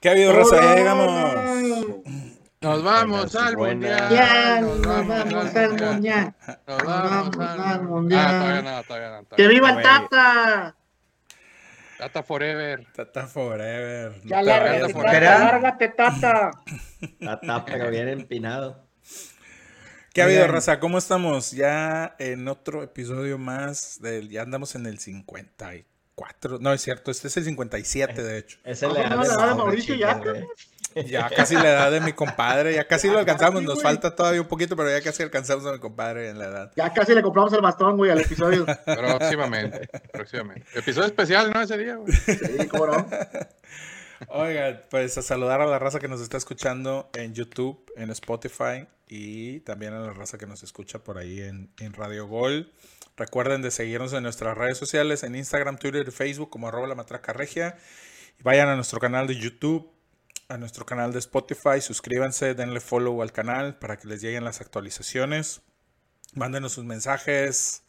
¿Qué ha habido, Rosa? Ya llegamos. Nos vamos al mundial. Ya, nos vamos al mundial. Nos Nos vamos al mundial. ¡Que viva el. Tata! Tata Forever. Tata Forever. Ya te lárgate, Tata, lárgate, Tata. Está, pero bien empinado. ¿Qué ha habido. Raza? ¿Cómo estamos? Ya en otro episodio más del. Ya andamos en el 54. No, es cierto, este es el 57, de hecho. No, la edad de Mauricio ya. Ya casi la edad de mi compadre. Ya casi lo alcanzamos. Nos falta todavía un poquito, pero ya casi alcanzamos a mi compadre en la edad. Ya casi le compramos el bastón, güey, al episodio. Próximamente. próximamente. Episodio especial, ¿no? Ese día, güey. Sí, cómo no. Oigan, pues a saludar a la raza que nos está escuchando en YouTube, en Spotify y también a la raza que nos escucha por ahí en, en Radio Gol. Recuerden de seguirnos en nuestras redes sociales, en Instagram, Twitter y Facebook como arroba la matraca regia. Y vayan a nuestro canal de YouTube, a nuestro canal de Spotify, suscríbanse, denle follow al canal para que les lleguen las actualizaciones. Mándenos sus mensajes,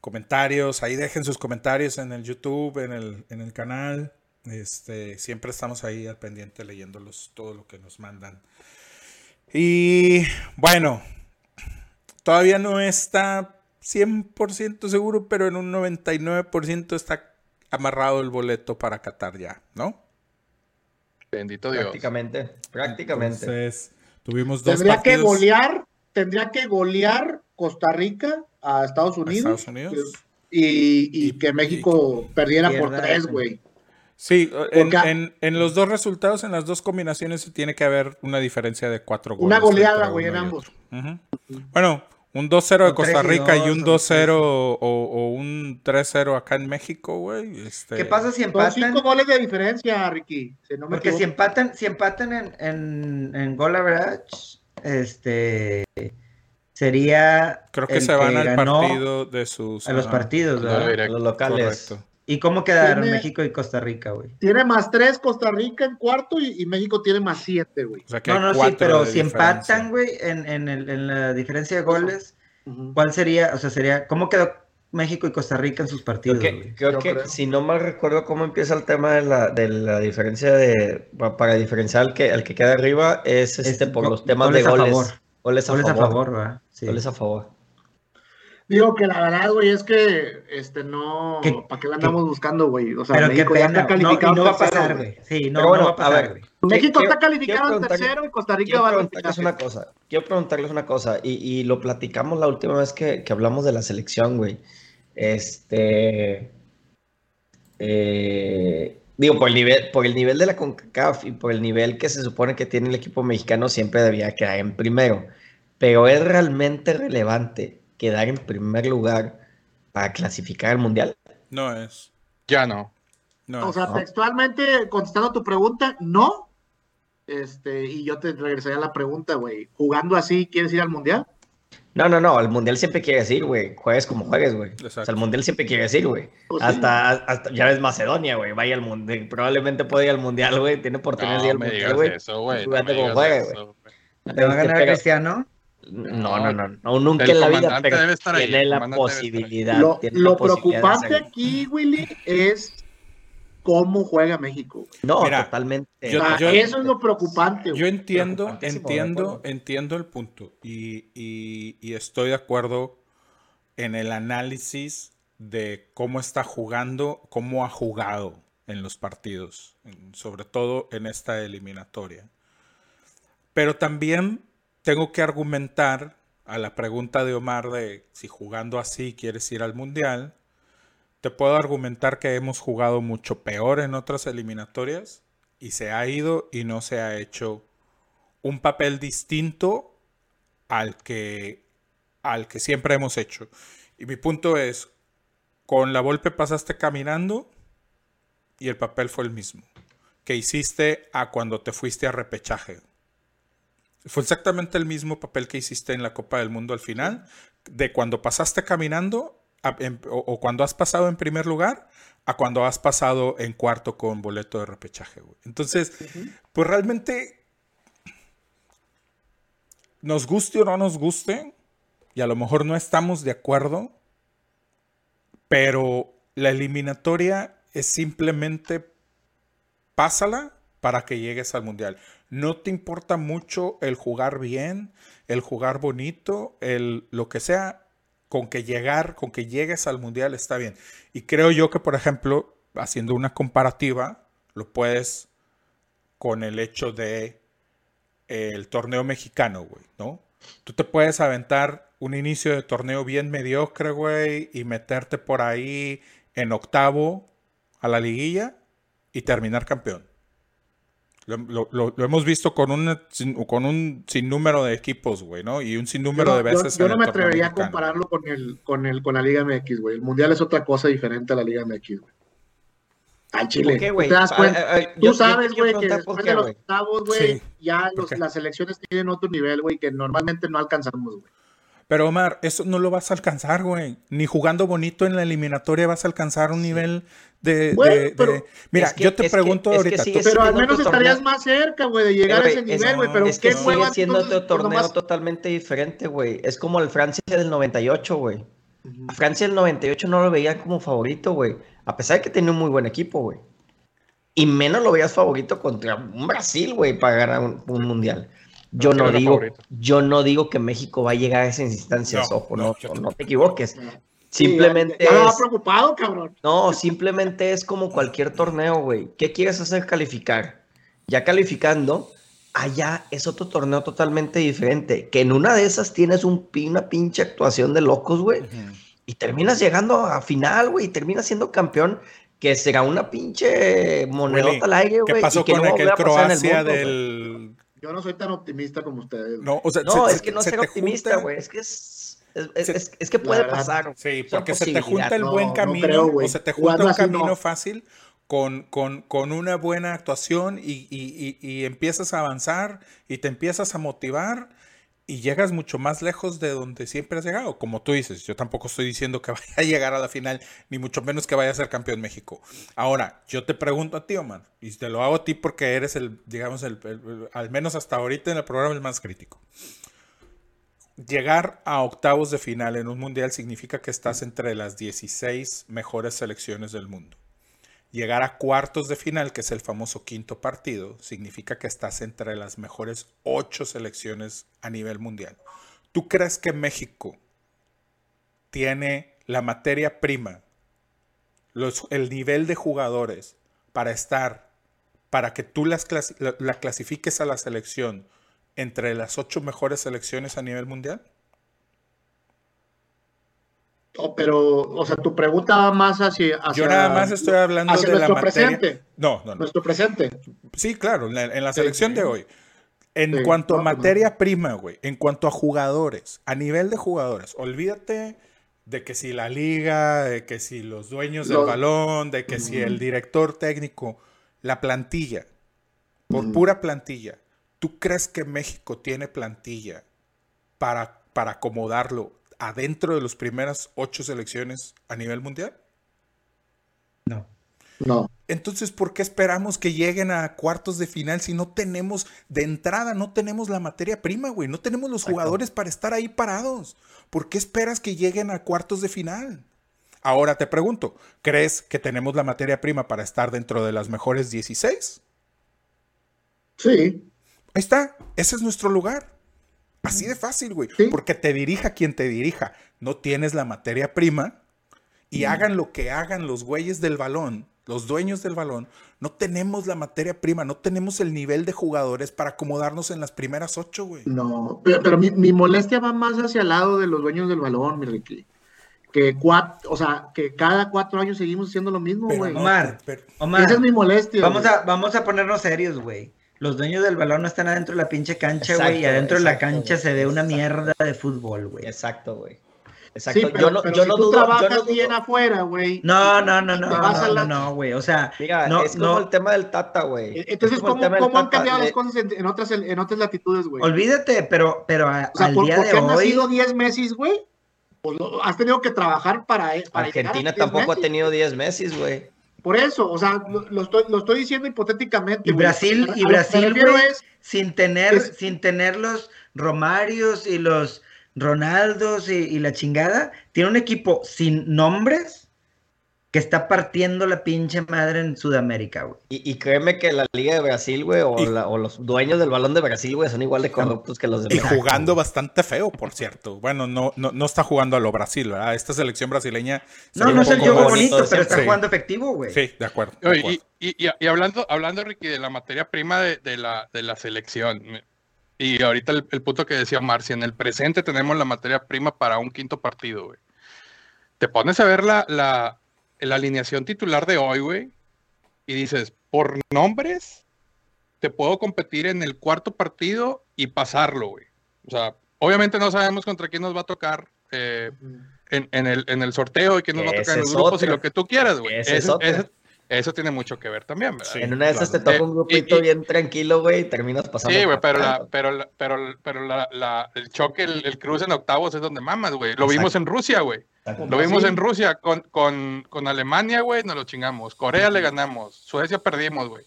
comentarios, ahí dejen sus comentarios en el YouTube, en el, en el canal. Este, siempre estamos ahí al pendiente leyéndolos todo lo que nos mandan. Y bueno, todavía no está 100% seguro, pero en un 99% está amarrado el boleto para Qatar ya, ¿no? Bendito Dios. Prácticamente, prácticamente. Entonces, tuvimos dos Tendría que golear, tendría que golear Costa Rica a Estados a Unidos. Estados Unidos. Y, y Y- que México perdiera por tres, güey. Sí, en, Porque- en- en los dos resultados, en las dos combinaciones, tiene que haber una diferencia de cuatro goles. Una goleada, güey, en ambos. otro. Ujú. Bueno, un 2-0 de Costa 3 y Rica y 2, un o 2-0 o, o un 3-0 acá en México, güey. Este, ¿Qué pasa si Son empatan? cinco goles de diferencia, Ricky. Si no me Porque si empatan, si empatan en, en, en goal average, este sería Creo que se van al ganó partido de sus... a los partidos, ¿verdad? directo. los locales. Correcto. ¿Y cómo quedaron Tiene- México y Costa Rica, güey? Tiene más tres Costa Rica en cuarto y, y México tiene más siete, güey. O sea que No, no, sí, pero si diferencia. empatan, güey, en, en, el- en la diferencia de goles. ¿cuál sería? O sea, sería, ¿cómo quedó México y Costa Rica en sus partidos, Creo güey? que, creo Yo que creo. si no mal recuerdo cómo empieza el tema de la, de la diferencia de pa- para diferenciar al que, al que queda arriba es este por los temas de goles a favor. Goles a Goles a favor. favor, ¿verdad? Sí. Goles a favor. Digo que la verdad, güey, es que este no. ¿Para qué la andamos buscando, güey? O sea, Pero México ya está no, calificado no va a pasar, güey. Sí, no, Pero bueno, no va a a pasar, ver, güey. México está calificado en tercero y Costa Rica va a preguntarles una cosa. Quiero preguntarles una cosa. Y, y lo platicamos la última vez que, que hablamos de la selección, güey. Este. eh, digo, por el nivel, por el nivel de la CONCACAF y por el nivel que se supone que tiene el equipo mexicano, siempre debía quedar en primero. Pero es realmente relevante quedar en primer lugar para clasificar al mundial. No es. Ya no. No O sea, ¿no? textualmente contestando tu pregunta, no. Este, y yo te regresaría a la pregunta, güey. ¿Jugando así quieres ir al mundial? No, no, no, al mundial siempre quiere decir, güey, juegues como juegues, güey. O sea, el mundial siempre quiere decir, güey. Pues sí. hasta, hasta, ya ves Macedonia, güey, vaya al mundial, probablemente puede ir al mundial, güey, tiene oportunidad de ir No al me mundial, güey. eso. No juega, eso, güey. ¿Te va a ganar pero- Cristiano? No, no, no, no, nunca El en la vida, debe estar tiene la comandante debe estar ahí. posibilidad. Lo, tiene lo la posibilidad de preocupante aquí, Willy, es cómo juega México. No, Mira, totalmente. yo- yo- eso es lo preocupante. Yo entiendo, entiendo, entiendo el punto y, y- y estoy de acuerdo en el análisis de cómo está jugando, cómo ha jugado en los partidos, sobre todo en esta eliminatoria. Pero también tengo que argumentar a la pregunta de Omar de si jugando así quieres ir al mundial. Te puedo argumentar que hemos jugado mucho peor en otras eliminatorias y se ha ido y no se ha hecho un papel distinto al que, al que siempre hemos hecho. Y mi punto es, con la Volpe pasaste caminando y el papel fue el mismo que hiciste a cuando te fuiste a repechaje. Fue exactamente el mismo papel que hiciste en la Copa del Mundo al final, de cuando pasaste caminando a- en- o, o cuando has pasado en primer lugar a cuando has pasado en cuarto con boleto de repechaje, güey. Entonces, pues realmente nos guste o no nos guste, y a lo mejor no estamos de acuerdo, pero la eliminatoria es simplemente pásala para que llegues al mundial. No te importa mucho el jugar bien, el jugar bonito, el lo que sea, con que llegar, con que llegues al mundial está bien. Y creo yo que, por ejemplo, haciendo una comparativa, lo puedes con el hecho de el torneo mexicano, güey, ¿no? Tú te puedes aventar un inicio de torneo bien mediocre, güey, y meterte por ahí en octavo a la liguilla y terminar campeón. Lo, lo- lo- lo hemos visto con un, sin- con un sinnúmero de equipos, güey, ¿no? Y un Yo sinnúmero no, de veces. yo- yo no me atrevería a compararlo con el, con el, con la Liga MX, güey. El Mundial es otra cosa diferente a la Liga MX, güey. Al Chile. ¿Por qué, te das cuenta? Tú yo- yo sabes, güey, que después qué, de los octavos, güey, Sí. ya ¿Por los- las selecciones tienen otro nivel, güey, que normalmente no alcanzamos, güey. Pero Omar, eso no lo vas a alcanzar, güey. Ni jugando bonito en la eliminatoria vas a alcanzar un nivel de... Bueno, de- de- pero- Mira, Es que- yo te es que- pregunto es que ahorita. sigue tú- Pero al menos estarías torneo. más cerca, güey, de llegar a ese es- nivel, güey. Pero es que qué sigue siendo otro torneo nomás- totalmente diferente, güey. Es como el Francia del 98, güey. A Francia del 98 no lo veían como favorito, güey. A pesar de que tenía un muy buen equipo, güey. Y menos lo veías favorito contra un Brasil, güey, para ganar un, un mundial. Yo No, digo, favorito. yo no digo que México va a llegar a esas instancias, No, ojo, no, no, te equivoques. Sí, Simplemente ya, ya es, preocupado, cabrón. no, simplemente es como cualquier torneo, güey. ¿Qué quieres hacer? Calificar. Ya calificando, allá es otro torneo totalmente diferente. Que en una de esas tienes un, una pinche actuación de locos, güey. Y terminas llegando a final, güey. Y terminas siendo campeón. Que será una pinche monedota Willy, al aire, ¿Qué güey. pasó y que con no aquel Croacia mundo, del... Yo no soy tan optimista como ustedes. güey. No, o sea, No, se- es que no se ser optimista, güey. Es que es, es, es- Se- es- es que puede verdad, pasar. Sí, porque se te junta el No, buen no camino, creo, o se te junta un no. camino fácil con, con, con una buena actuación y, y- y- y empiezas a avanzar y te empiezas a motivar y llegas mucho más lejos de donde siempre has llegado. Como tú dices, yo tampoco estoy diciendo que vaya a llegar a la final, ni mucho menos que vaya a ser campeón México. Ahora, yo te pregunto a ti, Omar, y te lo hago a ti porque eres el, digamos, el, al menos hasta ahorita en el programa el más crítico. Llegar a octavos de final en un mundial significa que estás entre las 16 mejores selecciones del mundo. Llegar a cuartos de final, que es el famoso quinto partido, significa que estás entre las mejores ocho selecciones a nivel mundial. ¿Tú crees que México tiene la materia prima, el nivel de jugadores para estar, para que tú las la clasifiques a la selección entre las ocho mejores selecciones a nivel mundial? Oh, pero, o sea, tu pregunta va más hacia. hacia Yo nada más estoy hablando hacia de la nuestro materia. presente. No, no, no. Nuestro presente. Sí, claro, en la, en la selección sí. de hoy. En Sí, cuanto a no, pues, materia prima, güey, en cuanto a jugadores, a nivel de jugadores, olvídate de que si la liga, de que si los dueños del balón, de que si el director técnico, la plantilla, por pura plantilla, ¿tú crees que México tiene plantilla para, para acomodarlo adentro de las primeras ocho selecciones a nivel mundial? No. No. Entonces, ¿por qué esperamos que lleguen a cuartos de final si no tenemos, de entrada, no tenemos la materia prima, güey? No tenemos los jugadores para estar ahí parados. ¿Por qué esperas que lleguen a cuartos de final? Ahora te pregunto, ¿crees que tenemos la materia prima para estar dentro de las mejores 16? Sí. Ahí está, ese es nuestro lugar. Así de fácil, güey. Sí. Porque te dirija quien te dirija. No tienes la materia prima y hagan lo que hagan los güeyes del balón, los dueños del balón. No tenemos la materia prima, no tenemos el nivel de jugadores para acomodarnos en las primeras ocho, güey. No. Pero, pero mi, mi molestia va más hacia el lado de los dueños del balón, mi Ricky. Que cuatro, o sea, que cada cuatro años seguimos haciendo lo mismo, güey. no, Omar, pero- Omar, Esa es mi molestia. vamos güey. a, vamos a ponernos serios, güey. Los dueños del balón no están adentro de la pinche cancha, güey. Y adentro de la cancha güey. se ve una Exacto. mierda de fútbol, güey. Exacto, güey. Exacto. Sí, pero, yo no, pero yo si no tú dudo, yo trabajas no dudo- bien afuera, güey. No, no, no, no, no, la- no, güey. O sea, Mira, no, es como no. el tema del Tata, güey. Entonces, Es como el ¿cómo, han cambiado le- las cosas en, en otras, en otras latitudes, güey? Olvídate, pero, pero a- O sea, al ¿por, día por de qué han hoy. nacido 10 Messi, güey? Pues lo- has tenido que trabajar para. e, para Argentina 10 tampoco ha tenido 10 Messi, güey. Por eso, o sea, lo, lo estoy, lo estoy diciendo hipotéticamente. Y. Brasil, y Brasil, es- sin tener, es- sin tener los Romarios y los Ronaldos y, y la chingada, tiene un equipo sin nombres que está partiendo la pinche madre en Sudamérica, güey. Y, y créeme que la Liga de Brasil, güey, o, Y- la- o los dueños del balón de Brasil, güey, son igual de corruptos que los de Y México. jugando bastante feo, por cierto. Bueno, no, no, no está jugando a lo Brasil, ¿verdad? Esta selección brasileña. se No, no es el juego bonito, bonito, pero está sí. jugando efectivo, güey. Sí, de acuerdo. de acuerdo. y, y- y hablando, hablando, Ricky, de la materia prima de, de la, de la selección. Y ahorita el, el punto que decía Marcia, en el presente tenemos la materia prima para un quinto partido, güey. Te pones a ver la, la, la alineación titular de hoy, güey, y dices, por nombres, te puedo competir en el cuarto partido y pasarlo, güey. O sea, obviamente no sabemos contra quién nos va a tocar eh, en, en el, en el sorteo y quién nos va a tocar en los grupos y otra. lo que tú quieras, güey. Es Eso, otra. eso- eso tiene mucho que ver también, ¿verdad? Sí. En una de esas claro. te toca un Eh, grupito y- y- bien tranquilo, güey, y terminas pasando. Sí, güey, pero, la, pero, la- pero, pero la, la- el choque, el, el cruce en octavos es donde mamas, güey. Lo vimos en Rusia, güey. Lo vimos en Rusia con, con, con Alemania, güey, nos lo chingamos. Corea le ganamos. Suecia perdimos, güey.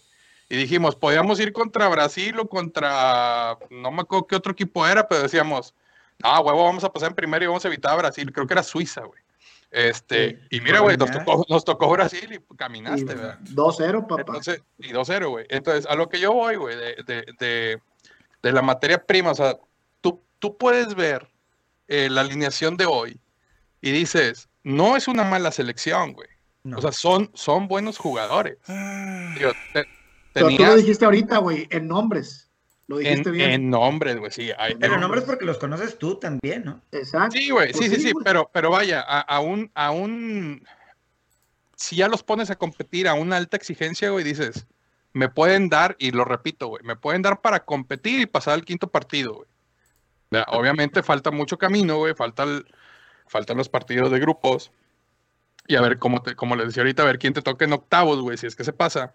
Y dijimos, podíamos ir contra Brasil o contra, no me acuerdo qué otro equipo era, pero decíamos, ah, huevo, vamos a pasar en primero y vamos a evitar a Brasil. Creo que era Suiza, güey. Este, y mira, güey, nos tocó, nos tocó Brasil y y caminaste, ¿verdad? 2-0, papá. Entonces, y 2-0, güey. Entonces, a lo que yo voy, güey, de, de, de, de la materia prima, o sea, tú, tú puedes ver eh, la alineación de hoy y dices, no es una mala selección, güey. No. O sea, son, son buenos jugadores. Ah, Digo, te- Pero tú lo dijiste ahorita, güey, en nombres. Lo dijiste en, bien. en nombres, güey, sí. hay- pero hay- nombres porque los conoces tú también, ¿no? Exacto. Sí, güey, Pues sí, sí, sí, pero, pero vaya, a, a un, a un, si ya los pones a competir a una alta exigencia, güey, dices, me pueden dar, y lo repito, güey, me pueden dar para competir y pasar al quinto partido, güey. Obviamente falta mucho camino, güey, falta el- faltan los partidos de grupos, y a ver, como, te, como les decía ahorita, a ver quién te toca en octavos, güey, si es que se pasa.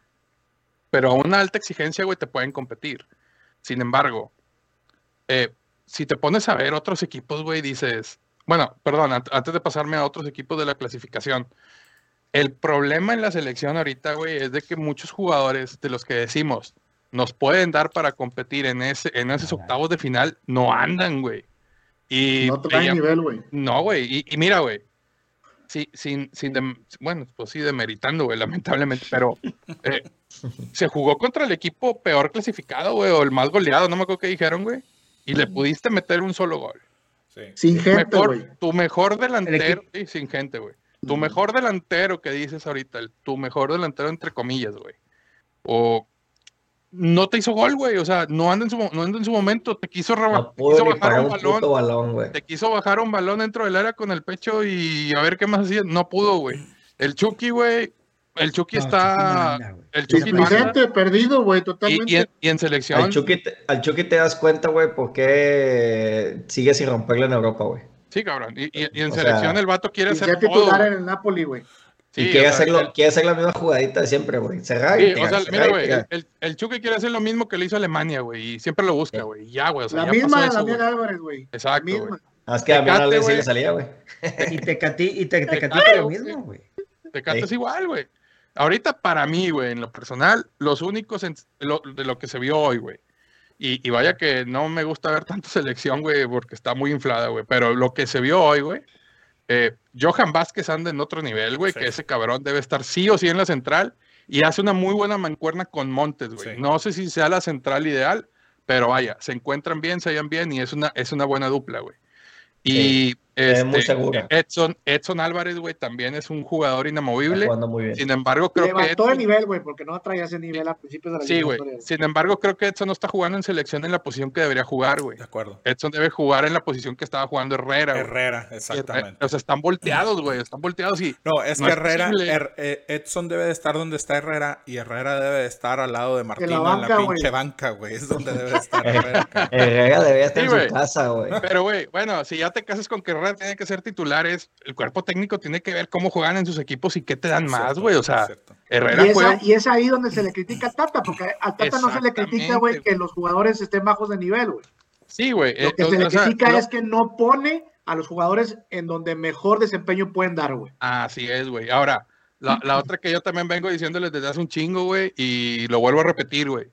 Pero a una alta exigencia, güey, te pueden competir. Sin embargo, eh, si te pones a ver otros equipos, güey, dices, bueno, perdón, an- antes de pasarme a otros equipos de la clasificación, el problema en la selección ahorita, güey, es de que muchos jugadores de los que decimos nos pueden dar para competir en ese en esos octavos de final no andan, güey. Y No trae veía- nivel, güey. no, güey. Y, y mira, güey. Sí, sin, sin bueno, pues sí, demeritando, güey, lamentablemente, pero eh, se jugó contra el equipo peor clasificado, güey, o el más goleado, no me acuerdo qué dijeron, güey, y le pudiste meter un solo gol. sí. Sin Tu gente, mejor, güey. tu mejor delantero, sí, sin gente, güey. Tu mejor delantero que dices ahorita, el, tu mejor delantero entre comillas, güey. O no te hizo gol, güey, o sea, no anda en su, no anda en su momento, te quiso, No te quiso bajar un balón, balón, güey. te quiso bajar un balón dentro del área con el pecho y a ver qué más hacía. No pudo, güey. El Chucky, güey. El Chucky No, está. Chucky anda, el Chucky perdido, güey, totalmente. y en, y en selección. Al Chucky, te, al Chucky te das cuenta, güey, por qué sigue sin romperle en Europa, güey. Sí, cabrón. Y, y- y en O selección sea, el vato quiere hacer todo. titular güey. en el Napoli, güey. Sí, y quiere, o sea, hacerlo, el- quiere hacer la misma jugadita de siempre, güey. Cerrar y sí, o tirar, sea, cerrar mira, güey. El, el Chucky quiere hacer lo mismo que le hizo Alemania, güey. Y siempre lo busca, güey. y Ya, güey. O sea, La ya misma pasó eso, Damián güey. Álvarez, güey. Exacto, güey. Más que a mí Tecate, una vez sí le salía, güey. Y y te, Tecate, lo mismo, güey. Tecate Sí. es igual, güey. Ahorita para mí, güey, en lo personal, los únicos en- lo- de lo que se vio hoy, güey. Y, y vaya que no me gusta ver tanto selección, güey, porque está muy inflada, güey. Pero lo que se vio hoy, güey, eh, Johan Vázquez anda en otro nivel, güey, Sí. que ese cabrón debe estar sí o sí en la central y hace una muy buena mancuerna con Montes, güey. Sí. No sé si sea la central ideal, pero vaya, se encuentran bien, se hallan bien y es una, es una buena dupla, güey. Y es muy este, segura. Edson, Edson Álvarez, güey, también es un jugador Está inamovible. jugando muy bien. Sin embargo, creo que Levantó de Edson- nivel, güey, porque no traía ese nivel a principios de la Sí, güey. Sin embargo, creo que Edson no está jugando en selección en la posición que debería jugar, güey. De acuerdo. Edson debe jugar en la posición que estaba jugando Herrera, güey. Herrera, exactamente. O sea, están volteados, güey. Están volteados y No, es No que es Herrera. Her- eh, Edson debe de estar donde está Herrera y Herrera debe de estar al lado de Martino en la, banca, pinche banca, güey. Es donde debe de estar Herrera. Herrera debería estar Sí, en su casa, güey. Pero, güey, bueno, si ya te casas con que Herrera tiene que ser titulares, el cuerpo técnico tiene que ver cómo juegan en sus equipos y qué te dan más, güey. O sea. Herrera Y, juega. esa- y es ahí donde se le critica a Tata, porque a Tata no se le critica, güey, que los jugadores estén bajos de nivel, güey. Sí, güey. Lo eh, que o- se le o sea, critica lo- es que no pone a los jugadores en donde mejor desempeño pueden dar, güey. Así es, güey. Ahora, la, la otra que yo también vengo diciéndoles desde hace un chingo, güey, y lo vuelvo a repetir, güey.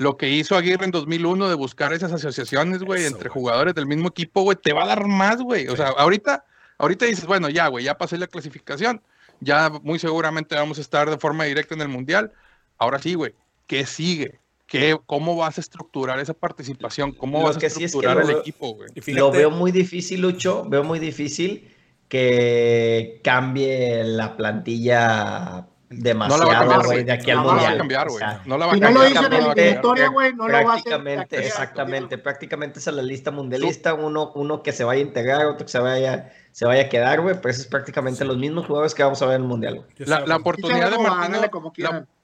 Lo que hizo Aguirre en 2001 de buscar esas asociaciones, güey, entre jugadores del mismo equipo, güey, te va a dar más, güey. O sea, ahorita, ahorita dices, bueno, ya, güey, ya pasé la clasificación, ya muy seguramente vamos a estar de forma directa en el Mundial. Ahora sí, güey, ¿qué sigue? ¿Qué, ¿Cómo vas a estructurar esa participación? ¿Cómo Lo vas a que sí es que estructurar lo el veo- equipo, güey? Lo veo muy difícil, Lucho. Veo muy difícil que cambie la plantilla demasiado, güey, güey. de aquí al No la va a mundial. cambiar, O güey. sea, No la va a Si no lo cambiar. hizo en no la va a el cambiar. eliminatoria, güey, no lo va a hacer. prácticamente, aquí, exactamente, prácticamente es a la lista mundialista, uno, uno que se vaya a integrar, otro que se vaya, se vaya a quedar, güey, pero eso es prácticamente los mismos jugadores que vamos a ver en el mundial. La, oportunidad de Martino, como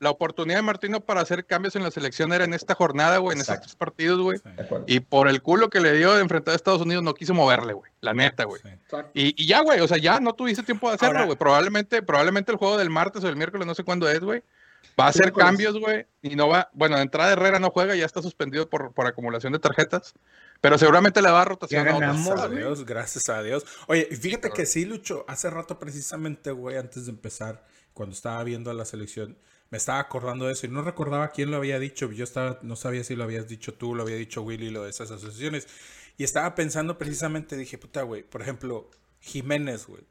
la, oportunidad de Martino para hacer cambios en la selección era en esta jornada, güey, en esos Exacto. tres partidos, güey. Sí, ¿De acuerdo? Y por el culo que le dio de enfrentar a Estados Unidos, no quiso moverle, güey. La neta, güey. Y, y ya, güey, o sea, ya no tuviste tiempo de hacerlo, güey. Probablemente, probablemente el juego del martes o el miércoles, no sé cuándo es, güey. Va a hacer cambios, güey. Y no va, bueno, de entrada Herrera no juega, ya está suspendido por, por acumulación de tarjetas. Pero seguramente le va a rotación a Gracias a. Dios, gracias a Dios. Oye, y fíjate que sí, Lucho, hace rato precisamente, güey, antes de empezar, cuando estaba viendo a la selección, me estaba acordando de eso y no recordaba quién lo había dicho. Yo estaba, no sabía si lo habías dicho tú, lo había dicho Willy, lo de esas asociaciones. Y estaba pensando precisamente, dije, puta, güey, por ejemplo, Jiménez, güey.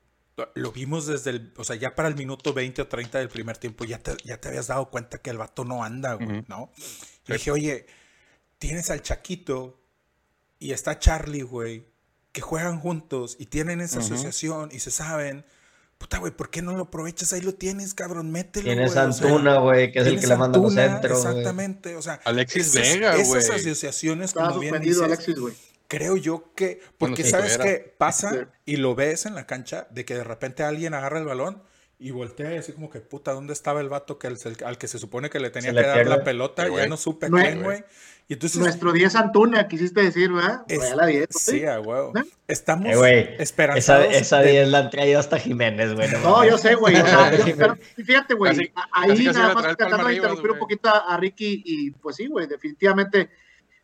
Lo, vimos desde el, o sea, ya para el minuto 20 o 30 del primer tiempo, ya te, ya te habías dado cuenta que el vato no anda, güey. ¿no? Y dije, oye, tienes al Chaquito y está Charlie, güey, que juegan juntos y tienen esa asociación y se saben. Puta, güey, ¿por qué no lo aprovechas? Ahí lo tienes, cabrón, mételo. Tienes güey, o sea, Antuna, güey, que es el que le manda los centros, güey. Exactamente, o sea, Alexis esas, Vega, esas güey. asociaciones, Estaba como bien suspendido dices, Alexis, güey. Creo yo que, Bueno, porque sabes que pasa Sí. y lo ves en la cancha, de que de repente alguien agarra el balón y voltea y así como que, puta, ¿dónde estaba el vato que el- al que se supone que le tenía que dar pierde. la pelota? Sí, ya no supe No, quién, güey. Y entonces, Nuestro 10 Antuna, quisiste decir, ¿verdad? es- la 10, sí, güey. a huevo. ¿Eh? Estamos Eh, Esa, esperanzados. esa de- 10 la han traído hasta Jiménez, güey. No, yo sé, güey. o sea, fíjate, güey. Ahí casi nada más tratando de interrumpir un poquito a, a Ricky y pues sí, güey, definitivamente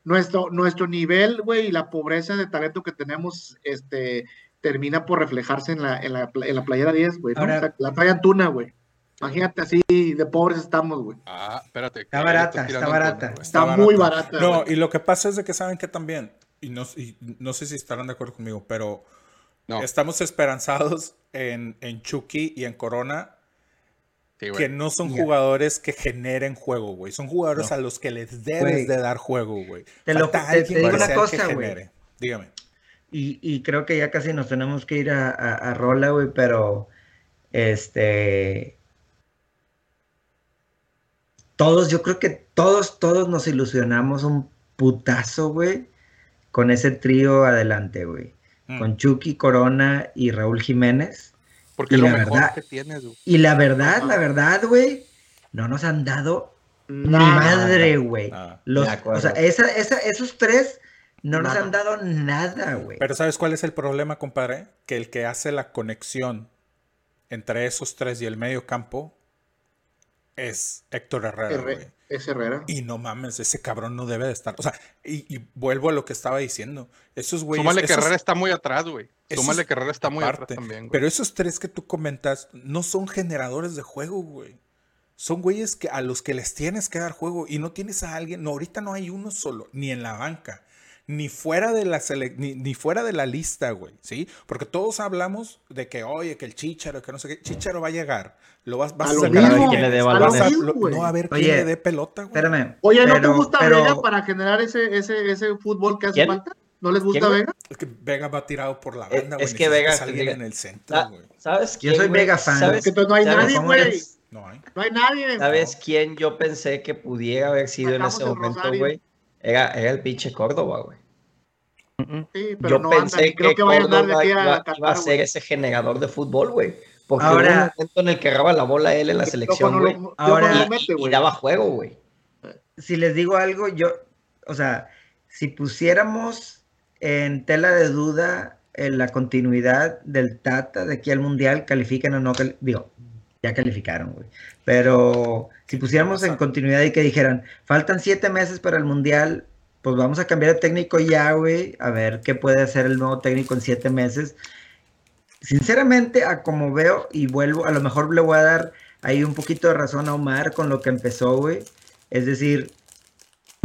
nuestro, nuestro nivel, güey, y la pobreza de talento que tenemos, este, termina por reflejarse en la, en la, en la playera 10, güey. ¿no? Ahora- O sea, la trae Antuna, güey. Imagínate así de pobres estamos, güey. Ah, espérate. Está barata, está barata. Está muy barata, No, güey. y lo que pasa es de que saben que también, y no, y no sé si estarán de acuerdo conmigo, pero No, estamos esperanzados en, en Chucky y en Corona, sí, que no son jugadores que generen juego, güey. Son jugadores No. a los que les debes de dar juego, güey. Te lo- te- digo una cosa, güey. Dígame. Y, y creo que ya casi nos tenemos que ir a, a, a Rola, güey, pero este. Todos, yo creo que todos, todos nos ilusionamos un putazo, güey, con ese trío adelante, güey. Mm. Con Chucky, Corona y Raúl Jiménez. Porque y es lo la mejor verdad- que tienes, güey. Y la verdad, la verdad, güey, no nos han dado ni Nada. madre, güey. Acuerdo. O sea, esa, esa, esos tres no nos han dado nada, güey. Pero ¿sabes cuál es el problema, compadre? Que el que hace la conexión entre esos tres y el medio campo es Héctor Herrera, Herre-. Es Herrera. Y no mames, ese cabrón no debe de estar. O sea, y, y vuelvo a lo que estaba diciendo. Esos güeyes. Súmale que Herrera está muy atrás, güey. Súmale que Herrera está muy aparte, atrás también, güey. Pero esos tres que tú comentas no son generadores de juego, güey. Son güeyes que, a los que les tienes que dar juego y no tienes a alguien. No, ahorita no hay uno solo, ni en la banca, ni fuera de la, sele- ni, ni fuera de la lista, güey. ¿Sí? Porque todos hablamos de que, oye, que el Chicharo, que no sé qué. Chicharo va a llegar. Lo vas, vas A sacar mismo, a quien le dé a- lo mismo, lo- güey. no va a haber Oye, quien le dé pelota, güey. Espérame. Oye, ¿no te gusta pero- Vega para generar ese, ese, ese fútbol que hace ¿Quién? falta? ¿No les gusta ¿Quién? Vega? Es que Vega va tirado por la Eh, banda, güey. es que Vega- diga- en el centro, güey. ¿Sabes Yo quién, soy güey? Vega fan. ¿Sabes, entonces no hay sabes- nadie, ¿cómo güey. No hay. No hay nadie. ¿Sabes quién yo pensé que pudiera haber sido en ese momento, güey? Era, era el pinche Córdoba, güey. Sí, pero Yo no anda, pensé ni creo que, que vaya a andar de iba, a iba Qatar, a ser güey. ese generador de fútbol, güey. Porque Ahora- hubo un momento en el que agarraba la bola él en la selección, no güey. Piojo Ahora- no y, y- daba juego, güey. si les digo algo, yo, o sea, si pusiéramos en tela de duda en la continuidad del Tata de aquí al Mundial, califican o no, digo, ya calificaron, güey. Pero si pusiéramos en continuidad y que dijeran, faltan siete meses para el Mundial, pues vamos a cambiar de técnico ya, güey, a ver qué puede hacer el nuevo técnico en siete meses. Sinceramente, a como veo y vuelvo, a lo mejor le voy a dar ahí un poquito de razón a Omar con lo que empezó, güey. Es decir,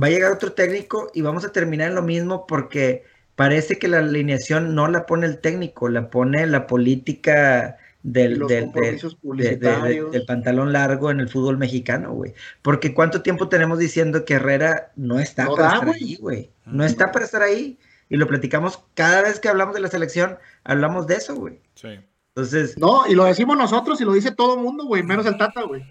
va a llegar otro técnico y vamos a terminar en lo mismo porque parece que la alineación no la pone el técnico, la pone la política del, Los del, del- de- de- del pantalón largo en el fútbol mexicano, güey. Porque cuánto tiempo tenemos diciendo que Herrera no está No para da, estar güey. ahí, güey. No está para estar ahí. Y lo platicamos cada vez que hablamos de la selección, hablamos de eso, güey. Sí. Entonces, No, y lo decimos nosotros y lo dice todo el mundo, güey, menos el Tata, güey.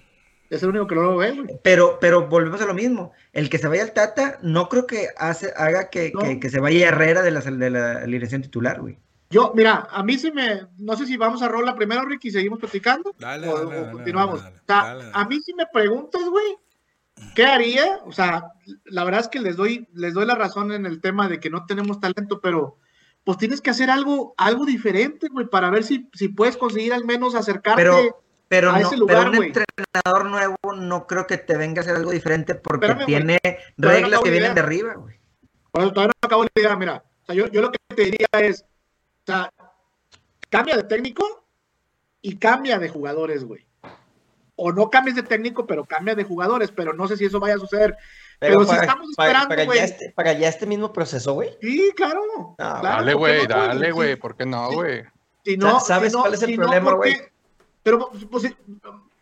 Es el único que no lo ve, güey. pero, pero volvemos a lo mismo. El que se vaya al Tata, no creo que hace, haga que, No. que- que se vaya Herrera de la, de la alineación titular, güey. Yo, mira, a mí sí me, no sé si vamos a rola primero, Ricky, y seguimos platicando. Dale, o, dale, o continuamos. dale, o sea, dale, dale. a mí si me preguntas, güey, ¿qué haría? O sea, la verdad es que les doy, les doy la razón en el tema de que no tenemos talento, pero pues tienes que hacer algo, algo diferente, güey, para ver si, si puedes conseguir al menos acercarte. Pero, pero, a no, ese lugar, pero un entrenador nuevo no creo que te venga a hacer algo diferente porque Espérame, tiene reglas que vienen idea. de arriba, güey. Por eso todavía no acabo la idea, mira. O sea, yo, yo lo que te diría es, sea, cambia de técnico y cambia de jugadores, güey. O no cambies de técnico, pero cambia de jugadores, pero no sé si eso vaya a suceder. Pero si estamos esperando, para, güey. ya este, para ya este mismo proceso, güey. Sí, claro. Claro, Dale, ¿por qué güey, no, dale, Sí, güey. ¿Por qué no, güey? Si no, ¿Sabes si no- cuál es el problema, güey? Pero, pues,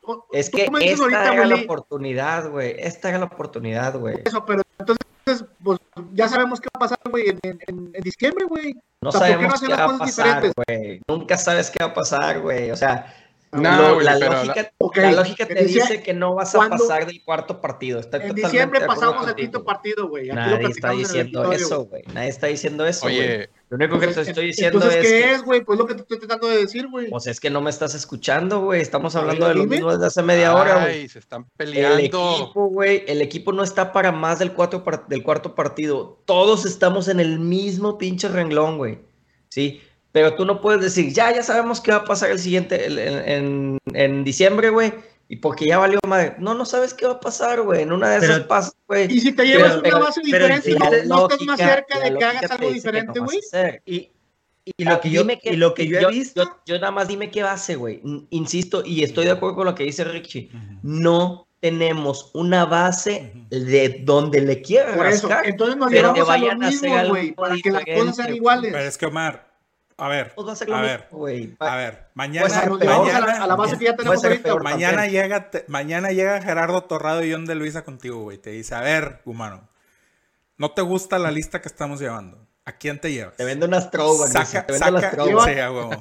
o- Es que esta ahorita, era la oportunidad, güey. Esta era la oportunidad, güey. eso, pero entonces, pues, ya sabemos qué va a pasar, güey, en, en- en diciembre, güey. No O sea, ¿por qué no sabemos qué va a pasar, güey. Nunca sabes qué va a pasar, güey. O sea, No, lo- güey, la, pero lógica, la lógica te dice que no vas a ¿cuándo? pasar del cuarto partido. Estoy En diciembre pasamos el quinto partido, güey. Aquí lo Nadie está el diciendo eso, güey. Nadie está diciendo eso, güey. Oye, Lo único que te Entonces, estoy diciendo entonces, es ¿qué que, es, güey? Pues lo que te estoy tratando de decir, güey. pues es que no me estás escuchando, güey. Estamos hablando de lo mismo desde hace media hora, güey. se están El peleando. equipo, güey, el equipo no está para más del, cuatro par- del cuarto partido. Todos estamos en el mismo pinche renglón, güey. Sí, pero tú no puedes decir, ya, ya sabemos qué va a pasar el siguiente, el- en, en- en diciembre, güey. Y porque ya valió madre. No, no sabes qué va a pasar, güey. En una de esas Pero- pasa, güey. Y si te llevas Pero- una pero- base pero diferente, en ¿no, no estás más lógica- cerca de que lógica hagas algo que diferente, güey. Y, y lo que yo, qué- y lo que yo he visto, Yo, yo nada más dime qué base, güey. Insisto, y estoy de acuerdo con lo que dice Richie. No tenemos una base de donde le quiera Por eso, rascar. entonces nos pero llevamos que a lo vayan a hacer mismo, algo güey, para que las cosas sean iguales. Pero es que Omar, a ver, Pues va a ser lo a mismo, ver, güey. a ver, mañana, llevamos a la, a la base que ya tenemos ahorita. mañana llega, te- mañana llega Gerardo Torrado y John de Luisa contigo, güey. Te dice, a ver, humano, no te gusta la lista que estamos llevando. ¿A quién te llevas? Te vendo unas throwbacks. Saca, te vendo las saca, throwbacks. sí, a huevo.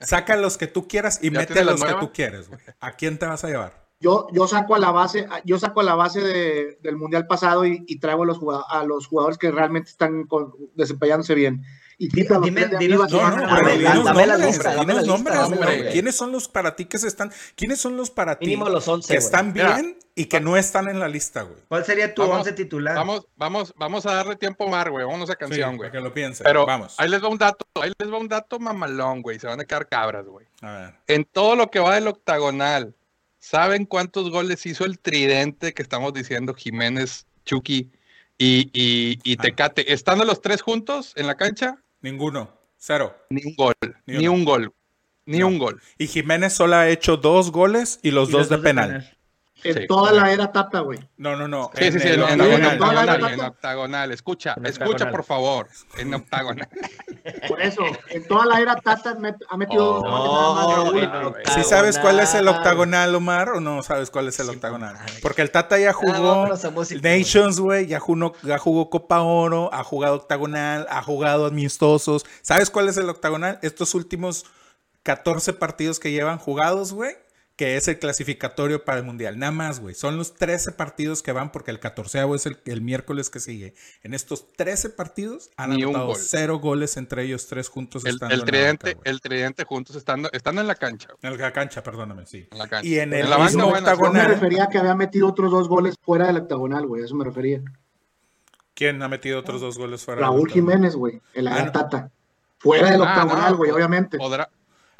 saca los que tú quieras y ¿Ya mete los que tú quieres, güey. ¿A quién te vas a llevar? Yo, yo saco a la base, yo saco a la base de- del mundial pasado y, y traigo a los, a los jugadores que realmente están con- desempeñándose bien. Y los Dime- dime- que No, no, ganar. dame- la nombres, lista, dame lista, nombres, dame güey. ¿Quiénes son los para ti que se están, quiénes son los para ti los 11, que güey. están Mira, bien y que no están en la lista, güey? ¿cuál sería tu Vamos- once titular? Vamos, vamos, vamos a darle tiempo a Omar, güey. Vámonos a Sí, canción, güey. para que lo piense. Pero Vamos. ahí les va un dato, ahí les va un dato mamalón, güey. Se van a quedar cabras, güey. A ver. En todo lo que va del octagonal, ¿saben cuántos goles hizo el tridente que estamos diciendo Jiménez, Chucky y, y, y Ah. Tecate? ¿Estando los tres juntos en la cancha? Ninguno. Cero. Ni un gol, Ni un gol, ni No. un gol. Y Jiménez solo ha hecho dos goles y los Y dos de penal. En Sí, toda la era Tata, güey. No, no, no. Sí, sí, sí, el en, en- en octagonal. en octagonal. Escucha, En escucha octagonal. por favor, en octagonal. Por eso, en toda la era Tata met- ha metido Oh, No, en. ¿Sí sabes cuál es el octagonal. Omar, o no sabes cuál es el Sí, octagonal? Porque el Tata ya Ah, jugó. Nations, güey, ya jugó, ya jugó Copa Oro, ha jugado octagonal, ha jugado amistosos. ¿Sabes cuál es el octagonal? Estos últimos 14 partidos que llevan jugados, güey, que es el clasificatorio para el Mundial. Nada más, güey. Son los 13 partidos que van porque el 14 es el, el miércoles que sigue. En estos 13 partidos han Ni anotado gol. cero goles entre ellos tres juntos. El, estando el en la tridente, banca, el tridente juntos estando, estando en la cancha. En la cancha, perdóname, sí. En la cancha. Y en el la mismo banca, bueno, Yo me octagonal- refería a que había metido otros dos goles fuera del octagonal, güey. A eso me refería. ¿Quién ha metido otros dos goles fuera? del Raúl octagonal? Jiménez, güey. En la Ah. Tata. Fuera del Ah, octagonal, güey, obviamente. Podrá,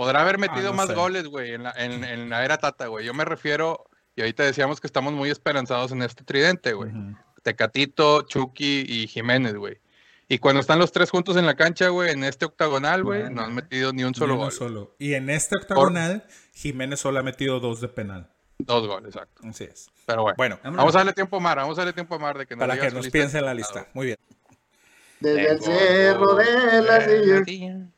podrá haber metido Ah, no más sé. goles, güey, en la, en, en la era Tata, güey. Yo me refiero, y ahorita decíamos que estamos muy esperanzados en este tridente, güey. Ujú. Tecatito, Chucky y Jiménez, güey. Y cuando están los tres juntos en la cancha, güey, en este octagonal, güey, no han metido ni un solo Ni gol. solo. Y en este octagonal, Jiménez solo ha metido dos de penal. Dos goles, exacto. Así es. Pero bueno, Bueno, vamos a darle tiempo a Mar, vamos a darle tiempo a Mar de que nos para que nos lista piense en la lista. Muy bien. Desde el cerro de la silla.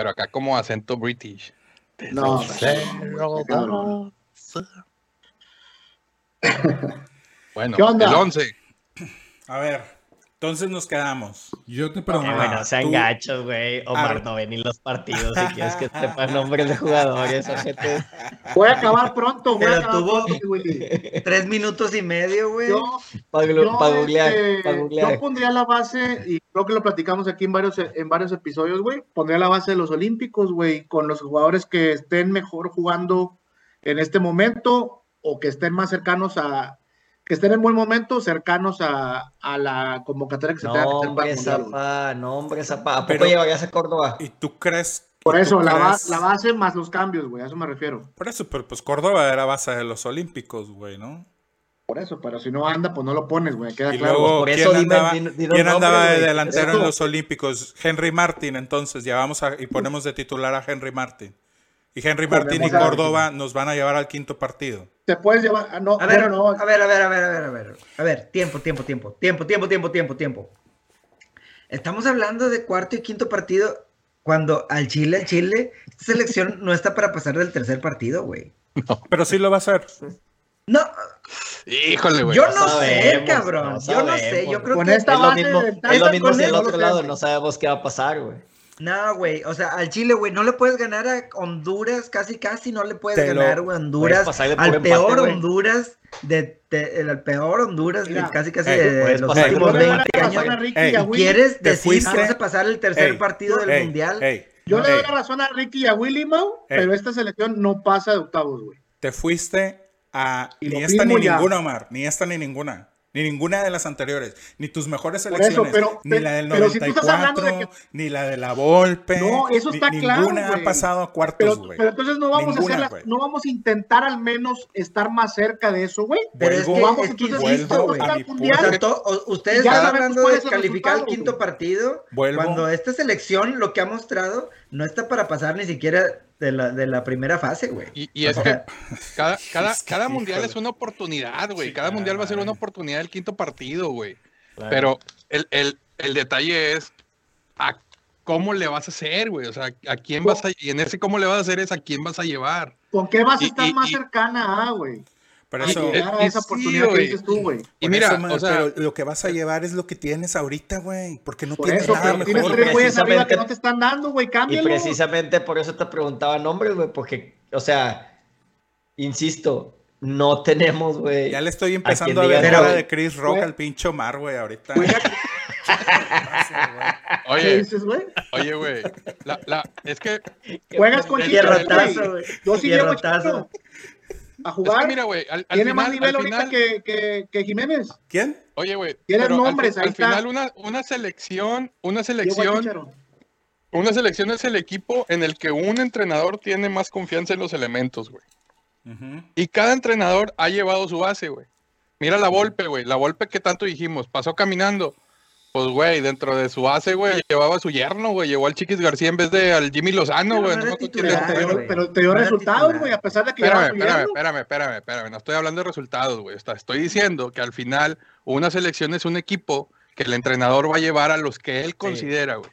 Pero acá como acento british. No, Cerro Bueno, ¿Qué onda? el 11. A ver, entonces nos quedamos. Yo te Eh, pregunto. bueno, sean tú- gachos, güey. Omar Ar- no ven ni los partidos si quieres que sepan nombres de jugadores o gente. voy a acabar pronto, voy a Pero acabar tuvo- pronto, Willy. Tres minutos y medio, güey. Yo, Para yo, googlear, este, pa' googlear. yo pondría la base, y creo que lo platicamos aquí en varios, en varios episodios, güey. Pondría la base de los Olímpicos, güey, con los jugadores que estén mejor jugando en este momento o que estén más cercanos a. que estén en buen momento, cercanos a, a la convocatoria que se tenga que hacer el Mundial, güey. Zapa, Zapa. ¿A poco Pero- llevarías a Córdoba? ¿Y tú crees? Por eso, la, ba- crees- la base más los cambios, güey, a eso me refiero. Por eso, pero pues Córdoba era base de los Olímpicos, güey, ¿no? Por eso, pero si no anda, pues no lo pones, güey, queda Y claro. luego, por ¿quién eso andaba, quién andaba de delantero en los Olímpicos? Henry Martin, entonces, llevamos a, y ponemos de titular a Henry Martin. Y Henry Martin y Córdoba nos van a llevar al quinto partido. Te puedes llevar, ah, no, A ver, no, a ver, a ver, a ver, a ver, a ver. A ver, tiempo, tiempo, tiempo. Tiempo, tiempo, tiempo, tiempo, tiempo. Estamos hablando de cuarto y quinto partido cuando al Chile, al Chile, esta selección no está para pasar del tercer partido, güey. Pero sí lo va a hacer. No, Híjole, güey. yo no no sé, sabemos, cabrón. no yo no sé, yo creo Con que... esta Es lo base mismo, es lo mismo si el otro lado no sabemos qué va a pasar, güey. No, güey, o sea, al Chile, güey, no le puedes ganar a Honduras, casi, casi no le puedes Te ganar, güey, a Honduras, al empate, peor. Honduras, de, de- el peor Honduras, de casi, casi ey, de, los últimos por Yo le doy 20 la años. razón a Ricky Ey, y a ¿Y Willy. quieres decir que vas a pasar el tercer Ey, partido del ey, Mundial? ey, Yo le doy la razón a Ricky y a Willy, Mau, pero esta selección no pasa de octavos, güey. Te fuiste a Y ni esta ni ya. ninguna, Omar. Ni esta ni ninguna. Ni ninguna de las anteriores. Ni tus mejores eso, selecciones. pero- ni la del pero si tú 94, estás hablando de que- ni la de la Volpe. No, eso ni- está claro, Ninguna ha pasado a cuartos, Pero, güey. pero entonces no vamos Ninguna, a hacer güey. no vamos a intentar al menos estar más cerca de eso, güey. Pero es Vuelvo- que, Vamos, es que entonces, vuelvo güey. a mi mundial. Ustedes Ya están hablando de es calificar el quinto partido Vuelvo. cuando esta selección lo que ha mostrado no está para pasar ni siquiera de la, de la primera fase, güey. Y, y es que cada, cada, Es que, cada mundial es una oportunidad, güey. Sí, cada mundial va a ser una oportunidad del quinto partido, güey. Claro. Pero el, el, el detalle es a cómo le vas a hacer, güey. O sea, a quién vas a... Y en ese cómo le vas a hacer es a quién vas a llevar. ¿Con qué vas a estar y- más y- cercana a, güey? Por A eso, llegar a y esa sí, oportunidad que güey. dices tú, güey. Y por mira, eso, man, o sea, pero lo que vas a llevar es lo que tienes ahorita, güey. Porque no Por tienes eso, nada pero mejor. tienes tres güey. güeyes arriba que no te están dando, güey, Y cámbialo. precisamente por eso te preguntaba nombres, güey, porque, o sea, insisto, no tenemos, güey. Ya le estoy empezando a, diga ver cara güey. de Chris Rock Güey. al pinche Omar, güey, ahorita. ¿Qué oye, dices, güey? oye, güey. La, la, es que, Juegas con güey. Yo sí llevo Fierrotazo. A es jugar. que mira, güey, al, al Tiene final, más nivel al ahorita final- que, que, que Jiménez. ¿Quién? Oye, güey. Al nombres, fi- ahí al, está. final una, una selección, una selección, una selección es el equipo en el que un entrenador tiene más confianza en los elementos, güey. Y cada entrenador ha llevado su base, güey. Mira la Volpe, güey. La Volpe que tanto dijimos, pasó caminando. Pues, güey, dentro de su base, güey, llevaba a su yerno, güey. Llevó al Chiquis García en vez de al Jimmy Lozano, güey. no. Pero te dio- güey. pero te dio No era resultados, güey, a pesar de que Espérame, espérame, espérame, espérame, espérame. No estoy hablando de resultados, güey. Estoy diciendo que al final una selección es un equipo que el entrenador va a llevar a los que él considera, güey.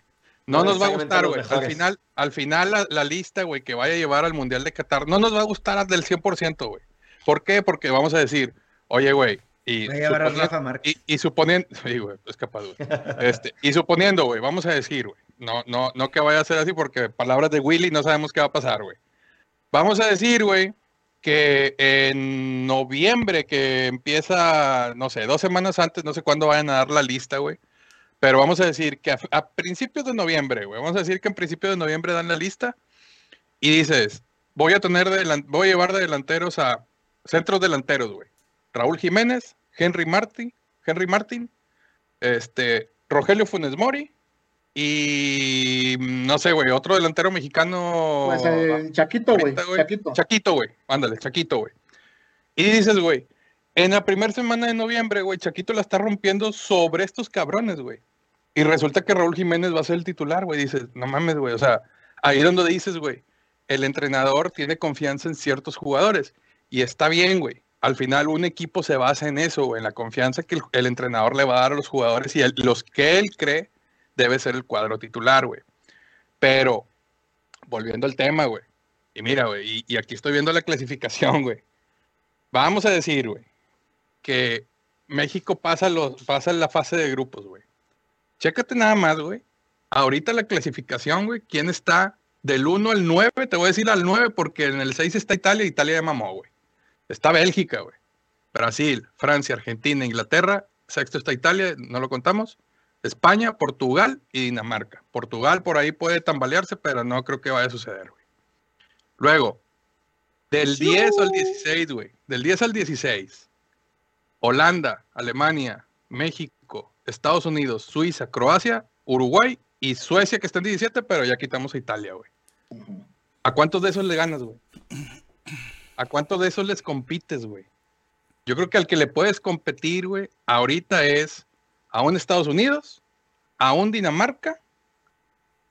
No No nos va a gustar, güey. Al final, al final la, la lista, güey, que vaya a llevar al Mundial de Qatar, no nos va a gustar del 100%, güey. ¿Por qué? Porque vamos a decir, oye, güey, y, suponiendo- y, y suponiendo, sí, güey, es capaz, güey. Este, y suponiendo, güey, vamos a decir, güey, no, no, no que vaya a ser así porque palabras de Willy no sabemos qué va a pasar, güey. Vamos a decir, güey, que en noviembre, que empieza, no sé, dos semanas antes, no sé cuándo vayan a dar la lista, güey. Pero vamos a decir que a, a principios de noviembre, güey, vamos a decir que en principios de noviembre dan la lista y dices, voy a tener, voy a llevar de delanteros a centros delanteros, güey. Raúl Jiménez, Henry Martin, Henry Martin, este, Rogelio Funes Mori y no sé, güey, otro delantero mexicano. Pues el Chaquito, güey. Chaquito. Chaquito, güey. Ándale, Chaquito, güey. Y dices, güey, En la primera semana de noviembre, güey, Chaquito la está rompiendo sobre estos cabrones, güey. Y resulta que Raúl Jiménez va a ser el titular, güey. Dices, no mames, güey. O sea, ahí es donde dices, güey, el entrenador tiene confianza en ciertos jugadores. Y está bien, güey. Al final un equipo se basa en eso, en la confianza que el, entrenador le va a dar a los jugadores y los que él cree debe ser el cuadro titular, güey. Pero, volviendo al tema, güey. Y mira, güey, y, aquí estoy viendo la clasificación, güey. Vamos a decir, güey, que México pasa, los, pasa la fase de grupos, güey. Chécate nada más, güey. Ahorita la clasificación, güey, ¿quién está del 1 al 9? Te voy a decir al 9 porque en el 6 está Italia Italia ya mamó, güey. Está Bélgica, güey. Brasil, Francia, Argentina, Inglaterra. Sexto está Italia, no lo contamos. España, Portugal y Dinamarca. Portugal por ahí puede tambalearse, pero no creo que vaya a suceder, güey. Luego, del 10 al 16, güey. Del 10 al 16. Holanda, Alemania, México, Estados Unidos, Suiza, Croacia, Uruguay y Suecia, que está en 17, pero ya quitamos a Italia, güey. ¿A cuántos de esos le ganas, güey? ¿A cuántos de esos les compites, güey? Yo creo que al que le puedes competir, güey, ahorita es a un Estados Unidos, a un Dinamarca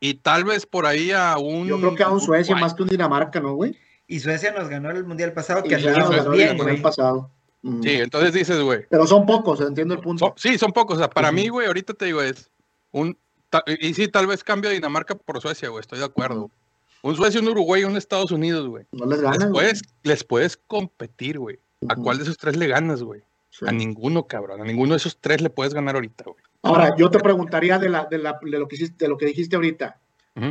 y tal vez por ahí a un. Yo creo que a un Suecia Uruguay. más que un Dinamarca, ¿no, güey? Y Suecia nos ganó el mundial pasado, Y que ya nos ganó el bien, güey. pasado. Mm. Sí, entonces dices, güey. Pero son pocos, entiendo el punto. Son- sí, son pocos. O sea, para mí, güey, ahorita te digo, es un. Y sí, tal vez cambio de Dinamarca por Suecia, güey, estoy de acuerdo. Un Suecia, un Uruguay un Estados Unidos, güey. No les Les ganan. güey. puedes, les puedes competir, güey. ¿A cuál de esos tres le ganas, güey? Sí. A ninguno, cabrón. A ninguno de esos tres le puedes ganar ahorita, güey. Ahora, yo te preguntaría de, la, de, la- de lo, que hiciste, de lo que dijiste ahorita.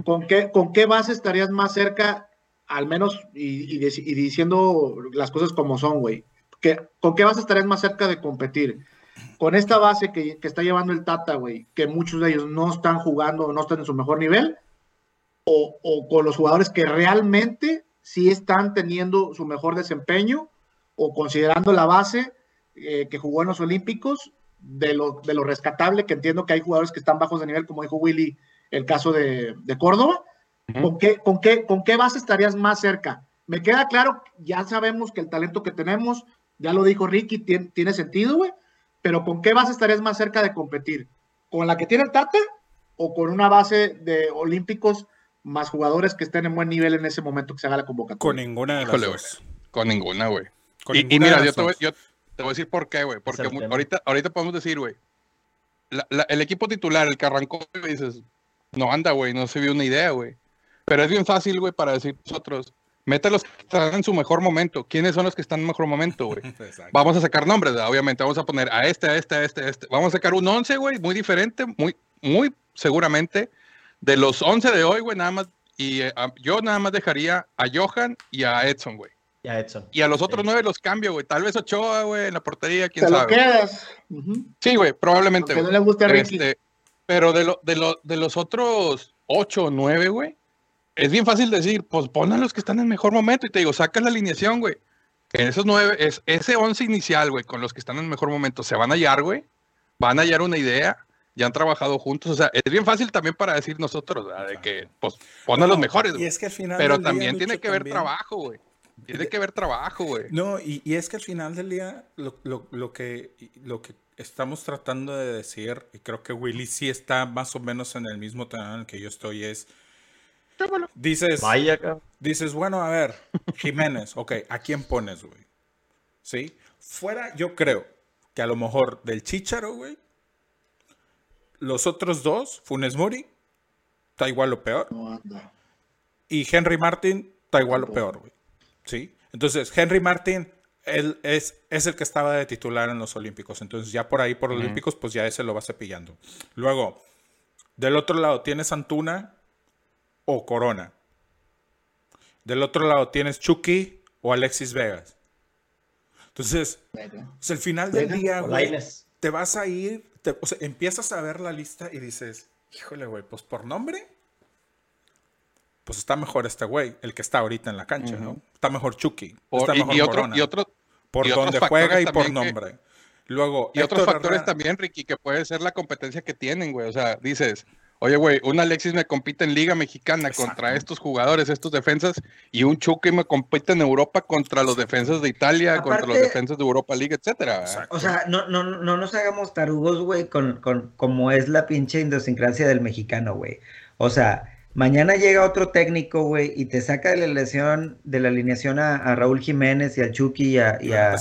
¿Con, qué, ¿Con qué base estarías más cerca, al menos, y, y deci- y diciendo las cosas como son, güey? ¿Qué- ¿Con qué base estarías más cerca de competir? Con esta base que, que está llevando el Tata, güey, que muchos de ellos no están jugando, no están en su mejor nivel, o, o con los jugadores que realmente sí están teniendo su mejor desempeño, o considerando la base eh, que jugó en los Olímpicos, de lo, de lo rescatable, que entiendo que hay jugadores que están bajos de nivel, como dijo Willy, el caso de, de Córdoba. ¿Con, qué, con, qué, ¿Con qué base estarías más cerca? Me queda claro, ya sabemos que el talento que tenemos, ya lo dijo Ricky, tiene, tiene sentido, güey, pero ¿con qué base estarías más cerca de competir? ¿Con la que tiene el Tata o con una base de olímpicos más jugadores que estén en buen nivel en ese momento que se haga la Con convocatoria? ninguna de las Híjole, dos. Con ninguna, güey. Con Y, y mira, yo te, voy, yo te voy a decir por qué, güey. Porque el mu- tema. ahorita, ahorita podemos decir, güey. el equipo titular, el que arrancó, dices, no anda, güey, no se vio una idea, güey. Pero es bien fácil, güey, para decir nosotros, mete a los que están en su mejor momento. ¿Quiénes son los que están en mejor momento, güey? Vamos a sacar nombres, ¿verdad? obviamente. Vamos a poner a este, a este, a este, a este. Vamos a sacar un 11, güey, muy diferente, muy, muy seguramente. De los 11 de hoy, güey, nada más. Y eh, a- yo nada más dejaría a Johan y a Edson, güey. Ya, Edson. Y a los otros nueve los cambio, güey. Tal vez Ochoa, güey, en la portería, quién Te lo sabe. quedas. Ujú. Sí, güey, probablemente. Aunque no güey. le guste a Ricky. Este, pero de, lo, de, lo, de los otros ocho o nueve, güey, es bien fácil decir, pues pon a los que están en mejor momento y te digo, sacas la alineación, güey. En esos nueve, es, ese once inicial, güey, con los que están en mejor momento, se van a hallar, güey. Van a hallar una idea, ya han trabajado juntos. O sea, es bien fácil también para decir nosotros, ¿verdad? de que, pues, pon a los mejores, Y güey. es que al final Pero día, también Lucho, tiene que ver también- trabajo, güey. Tiene que ver trabajo, güey. No, y, y es que al final del día lo, lo- lo que, lo que estamos tratando de decir, y creo que Willy sí está más o menos en el mismo terreno en el que yo estoy, es, dices, Vaya, cabrón. dices, bueno, a ver, Jiménez, ok, ¿a quién pones, güey? ¿Sí? Fuera, yo creo que a lo mejor del Chicharo, güey, los otros dos, Funes Mori, está igual o peor. No anda. Y Henry Martin está igual o peor, güey. ¿Sí? Entonces, Henry Martin, él es, es el que estaba de titular en los Olímpicos. Entonces, ya por ahí, por los Olímpicos, pues ya ese lo va cepillando. Luego, del otro lado tienes Antuna o Corona. Del otro lado tienes Chucky o Alexis Vegas. Entonces, Venga. pues, al final del día, güey, te vas a ir, te- o sea, empiezas a ver la lista y dices, híjole, güey, pues por nombre, pues está mejor este güey, el que está ahorita en la cancha, ¿no? Está mejor Chucky, Por- está y, mejor y otro, Corona, y otro, por y factores juega y por que- nombre. Luego, Y otros factores Herrera- también, Ricky, que puede ser la competencia que tienen, güey. O sea, dices, Oye, güey, un Alexis me compite en Liga Mexicana contra estos jugadores, estos defensas, y un Chucky me compite en Europa contra los defensas de Italia, contra los defensas de Europa League, etcétera. O sea, no, no, no nos hagamos tarugos, güey, con, con como es la pinche idiosincrasia del mexicano, güey. O sea, Mañana llega otro técnico, güey, y te saca de la alineación, de la alineación a, Raúl Jiménez y al Chucky y a, y a,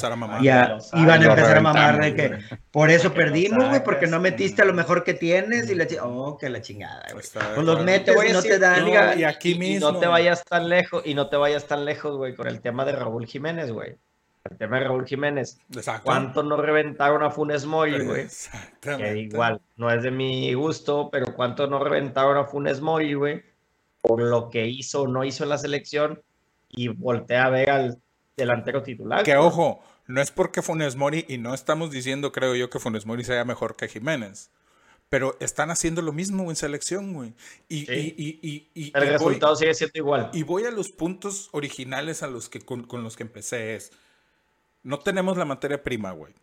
y, van a empezar a mamar de que por eso perdimos, güey, porque no metiste a lo mejor que tienes y la oh, que la chingada, güey. Pues los metes y no te dan. y aquí mismo. no te vayas tan lejos, y no te vayas tan lejos, güey, con el tema de Raúl Jiménez, güey. El tema de Raúl Jiménez. ¿Cuánto no reventaron a Funes Mori, güey? Que igual, no es de mi gusto, pero ¿cuánto no reventaron a Funes Mori, güey? Por lo que hizo o no hizo en la selección y voltea a ver al delantero titular. Que ojo, no es porque Funes Mori, y no estamos diciendo, creo yo, que Funes Mori sea mejor que Jiménez. Pero están haciendo lo mismo en selección, güey. Y, el resultado sigue siendo igual. Y voy a los puntos originales a los que, con los que empecé. Es, no tenemos la materia prima, güey.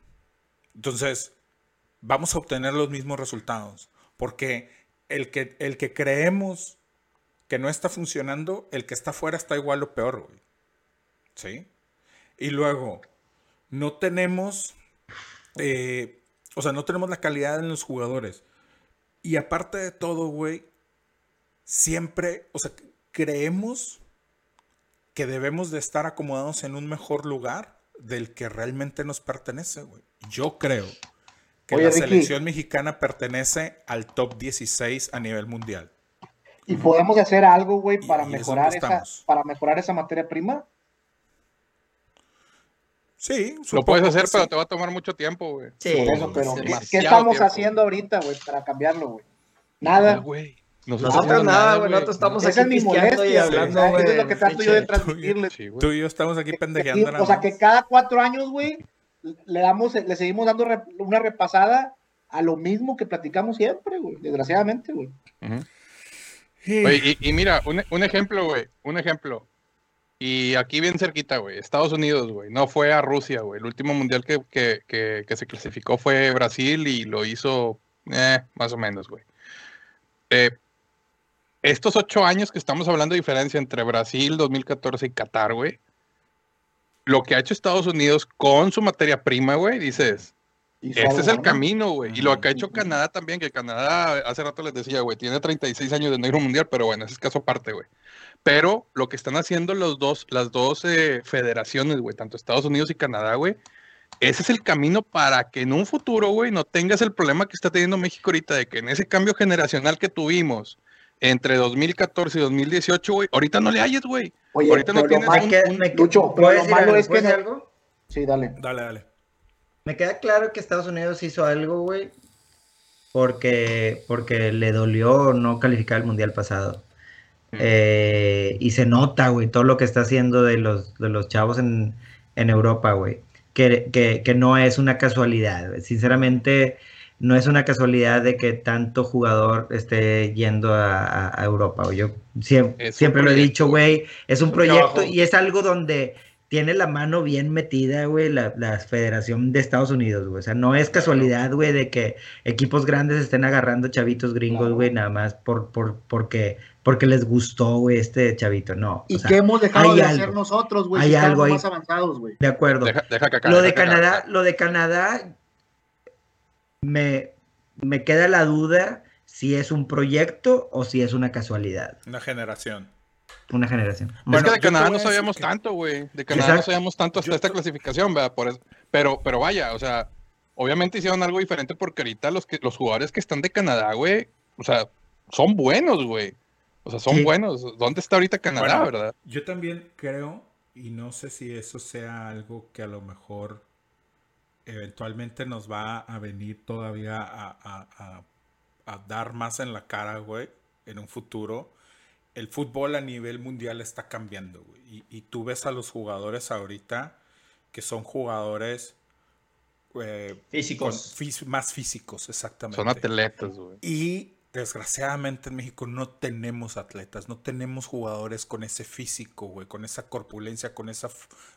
Entonces, vamos a obtener los mismos resultados. Porque el que, el que creemos que no está funcionando, el que está afuera está igual o peor, güey. ¿Sí? Y luego, no tenemos, eh, o sea, no tenemos la calidad en los jugadores. Y aparte de todo, güey, siempre, o sea, creemos que debemos de estar acomodados en un mejor lugar del que realmente nos pertenece, güey. Yo creo que la selección mexicana pertenece al top 16 a nivel mundial. ¿Y podemos hacer algo, güey, para mejorar esa para mejorar esa materia prima? Sí, lo puedes hacer, pero te va a tomar mucho tiempo, güey. Sí, eso, pero ¿qué, estamos haciendo ahorita, güey, para cambiarlo, güey? Nada. güey. Nosotros, nada, güey. Nosotros estamos aquí pisteando y hablando, güey. Eso es lo que trato yo de transmitirles. Tú y yo estamos aquí pendejeando. o sea, que cada cuatro años, güey, le damos, le seguimos dando una repasada a lo mismo que platicamos siempre, güey. Desgraciadamente, güey. y, mira, un, un ejemplo, güey. Un ejemplo. Y aquí bien cerquita, güey. Estados Unidos, güey. No fue a Rusia, güey. El último mundial que, que, que, que, se clasificó fue Brasil y lo hizo, eh, más o menos, güey. Eh, estos ocho años que estamos hablando de diferencia entre Brasil 2014 y Qatar, güey, lo que ha hecho Estados Unidos con su materia prima, güey, dices, este es el camino, güey. Y lo que ha hecho Canadá también, que Canadá, hace rato les decía, güey, tiene 36 años de negro mundial, pero bueno, ese es caso aparte, güey. Pero lo que están haciendo los dos, las dos eh, federaciones, güey, tanto Estados Unidos y Canadá, güey, ese es el camino para que en un futuro, güey, no tengas el problema que está teniendo México ahorita de que en ese cambio generacional que tuvimos, entre 2014 y 2018, güey, ahorita no le hayas, güey. Ahorita no tienes un, que, me, Lucho, pero lo malo es que algo? Sí, dale. Dale, dale. Me queda claro que Estados Unidos hizo algo, güey, porque, porque le dolió no calificar el Mundial pasado. Eh, y se nota, güey, todo lo que está haciendo de los, de los chavos en, en Europa, güey. Que, que, que, no es una casualidad. Sinceramente, no es una casualidad de que tanto jugador esté yendo a, Europa. Yo siempre, siempre lo he dicho, güey, es un proyecto y es algo donde tiene la mano bien metida, güey, la, Federación de Estados Unidos, güey. O sea, no es casualidad, güey, de que equipos grandes estén agarrando chavitos gringos, güey, nada más por, por, porque, porque les gustó, güey, este chavito. No. Y que hemos dejado de hacer nosotros, güey. Hay algo ahí. más avanzados, güey. De acuerdo. lo de Canadá, lo de Canadá, me, me queda la duda si es un proyecto o si es una casualidad. Una generación. Una generación. es que de Canadá no sabíamos tanto, güey. De Canadá no sabíamos tanto hasta esta clasificación, ¿verdad? Por eso. Pero, pero vaya, o sea, obviamente hicieron algo diferente porque ahorita los, que, los jugadores que están de Canadá, güey, o sea, son buenos, güey. O sea, son buenos. ¿Dónde está ahorita Canadá, verdad? Yo también creo, y no sé si eso sea algo que a lo mejor eventualmente nos va a venir todavía a, dar más en la cara, güey, en un futuro. El fútbol a nivel mundial está cambiando, güey. Y, tú ves a los jugadores ahorita que son jugadores eh, físicos. más físicos, exactamente. Son atletas, güey. Y desgraciadamente en México no tenemos atletas, no tenemos jugadores con ese físico, güey, con esa corpulencia, con esa,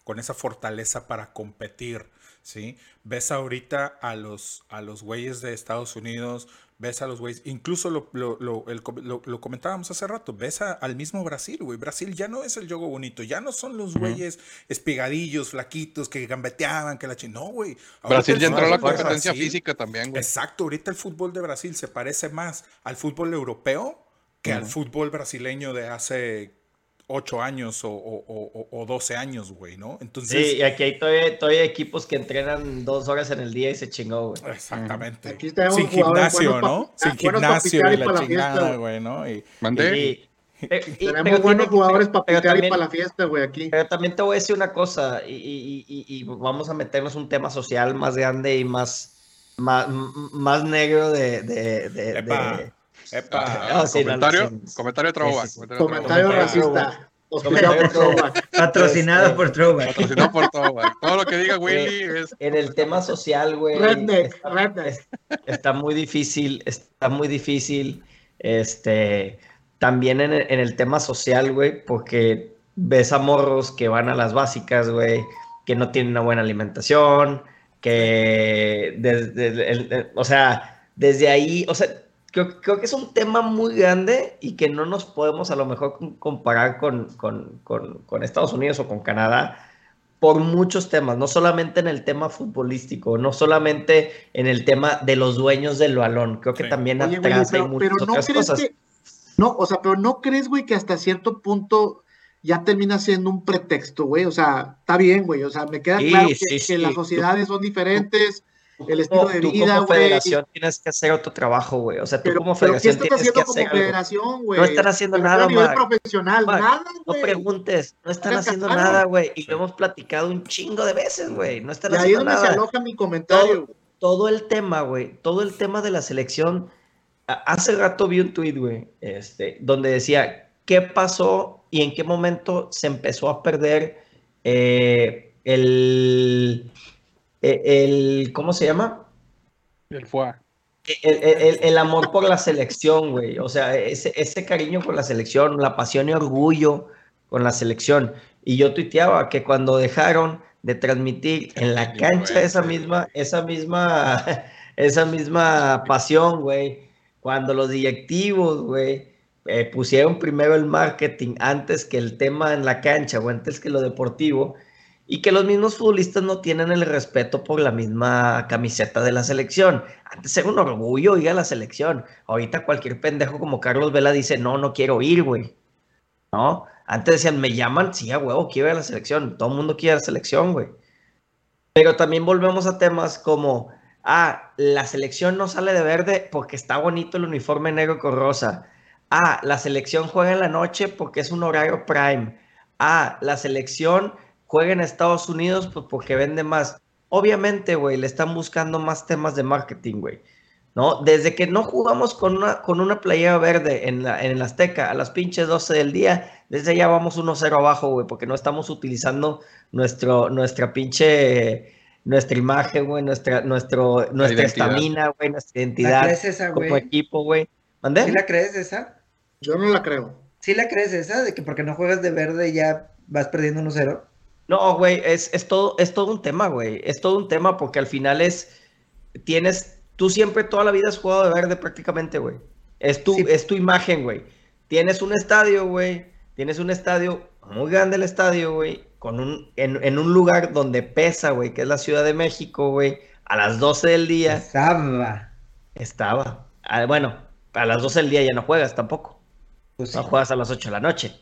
con esa fortaleza para competir, ¿sí? Ves ahorita a los, a los güeyes de Estados Unidos, ves a los güeyes, incluso lo, lo, lo, el- lo- lo comentábamos hace rato, ves a- al mismo Brasil, güey. Brasil ya no es el juego bonito, ya no son los güeyes espigadillos, flaquitos, que gambeteaban, que la ching... No, güey. Brasil ya entró a la competencia Brasil- física también, güey. Exacto, ahorita el fútbol de Brasil se parece más al fútbol europeo que al fútbol brasileño de hace 8 años o, o, o- o 12 años, güey, ¿no? Entonces, Sí, y aquí hay todavía, todavía equipos que entrenan dos horas en el día y se chingó, güey. exactamente. Aquí tenemos Sin gimnasio, ¿no? pa- Sin gimnasio y la para la chingada, fiesta. güey, ¿no? Y, Mandé. Y- pero- y- Tenemos pero buenos tiene- jugadores para pero pistear y también- para la fiesta, güey, aquí. Pero también te voy a decir una cosa, y, y- y- y vamos a meternos un tema social más grande y más, más, más negro de... de, de- Epa, de- epa. Ah, sí, comentario, no, comentario de Throwback. Sí, comentario racista. Patrocinado Este, por Throwback. Patrocinado por Throwback. Todo lo que diga Willy es En el tema social, güey. Redneck, está- redneck. es- Está muy difícil, está muy difícil. Este, también en el, en el tema social, güey, porque ves a morros que van a las básicas, güey, que no tienen una buena alimentación, que desde, el- el- el- o sea, desde ahí, o sea, creo, creo que es un tema muy grande y que no nos podemos a lo mejor com- comparar con, con- con- con Estados Unidos o con Canadá por muchos temas, no solamente en el tema futbolístico, no solamente en el tema de los dueños del balón, creo que Sí. también Oye, güey, atrás hay pero, muchas pero no otras crees cosas. que. No, o sea, pero no crees, güey, que hasta cierto punto ya termina siendo un pretexto, güey. O sea, está bien, güey. O sea, me queda Sí, claro que, sí, que las sociedades son diferentes, el estilo de tú vida, como güey. federación tienes que hacer otro trabajo, güey. O sea, tú Pero, como pero ¿qué federación estás tienes haciendo que como hacer federación, güey? No están haciendo refiero nada, A nivel Mark. profesional, Mark, nada, No güey. preguntes, no están haciendo nada, güey. Y lo hemos platicado un chingo de veces, güey. No están Y ahí es haciendo donde se nada. aloja mi comentario. todo el tema, güey, todo el tema de la selección. Hace rato vi un tweet, güey, este, donde decía qué pasó y en qué momento se empezó a perder eh, el, el, ¿cómo se llama? el el- el- el amor por la selección, güey. O sea, ese, ese cariño por la selección, la pasión y orgullo con la selección. Y yo tuiteaba que cuando dejaron de transmitir en la cancha esa misma, esa misma, esa misma pasión, güey. Cuando los directivos, güey, eh, pusieron primero el marketing antes que el tema en la cancha o antes que lo deportivo. Y que los mismos futbolistas no tienen el respeto por la misma camiseta de la selección. Antes era un orgullo ir a la selección. Ahorita cualquier pendejo como Carlos Vela dice, no, no quiero ir, güey. ¿No? Antes decían, me llaman, sí, a huevo, quiero ir a la selección. Todo el mundo quiere ir a la selección, güey. Pero también volvemos a temas como, ah, la selección no sale de verde porque está bonito el uniforme negro con rosa. Ah, la selección juega en la noche porque es un horario prime. Ah, la selección juega en Estados Unidos pues porque vende más. Obviamente, güey, le están buscando más temas de marketing, güey. ¿No? Desde que no jugamos con una, con una playera verde en, la, en el Azteca a las pinches 12 del día, desde allá vamos 1-0 abajo, güey, porque no estamos utilizando nuestro, nuestra pinche, nuestra imagen, güey, nuestra, nuestro, nuestra estamina, güey, nuestra ¿La identidad crees esa, como equipo, güey. ¿Mandé? ¿Sí la crees esa? Yo no la creo. ¿Sí la crees esa? De que porque no juegas de verde ya vas perdiendo 1-0. No, güey, es, es, todo, es todo un tema, güey. Es todo un tema porque al final es. Tienes. Tú siempre toda la vida has jugado de verde prácticamente, güey. Es tu, Sí. es tu imagen, güey. Tienes un estadio, güey. Tienes un estadio, muy grande el estadio, güey. Con un, en, en un lugar donde pesa, güey, que es la Ciudad de México, güey. A las 12 del día Estaba. estaba. Ah, bueno, a las 12 del día ya no juegas tampoco. Pues sí. No juegas a las 8 de la noche.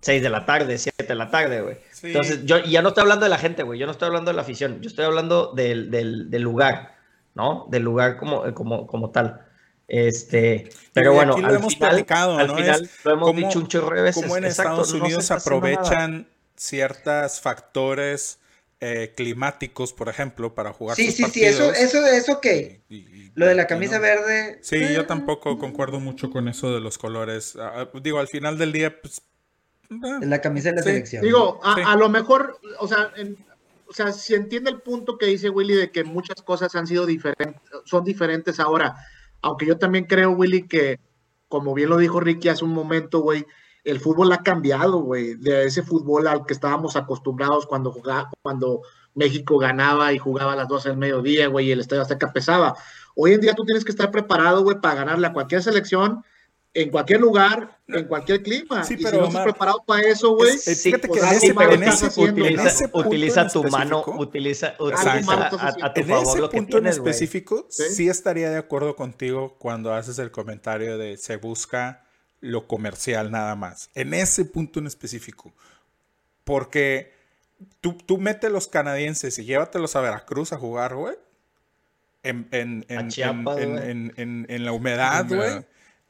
6 de la tarde, 7 de la tarde, güey. Sí. Entonces, yo y ya no estoy hablando de la gente, güey. Yo no estoy hablando de la afición. Yo estoy hablando del, del- del lugar, ¿no? Del lugar como, como, como tal. Este, pero bueno, al hemos final, al ¿no? final Es lo hemos dicho un chorro de veces. En Exacto, Estados Unidos aprovechan ciertos factores eh, climáticos, por ejemplo, para jugar Sí, sus sí, sí, eso, partidos. eso, eso que. Y- y- Lo de la camisa no. verde. Sí, eh, yo tampoco concuerdo mucho con eso de los colores. Ah, digo, al final del día, pues. Ah, Es la camisa de la Sí. selección. Digo, a, Sí. a lo mejor, o sea, en- o sea, si entiende el punto que dice Willy de que muchas cosas han sido diferentes, son diferentes ahora, aunque yo también creo, Willy, que como bien lo dijo Ricky hace un momento, güey, el fútbol ha cambiado, güey, de ese fútbol al que estábamos acostumbrados cuando jugaba, cuando México ganaba y jugaba a las 12 del mediodía, güey, y el Estadio Azteca pesaba. Hoy en día tú tienes que estar preparado, güey, para ganarle a cualquier selección, en cualquier lugar, en cualquier clima. Sí, y pero, si no estás preparado para eso, güey, es- Sí, fíjate que pues en ese, malo en ese punto, en Utiliza, ese punto utiliza en tu mano, específico- utiliza, utiliza a, a- tu En favor ese lo que punto en tienes, güey. específico, ¿Sí? sí estaría de acuerdo contigo cuando haces el comentario de se busca lo comercial nada más. En ese punto en específico. Porque tú, tú metes los canadienses y llévatelos a Veracruz a jugar, güey. En, en, en, en- Chiapas, en- en- en- en En la humedad. güey.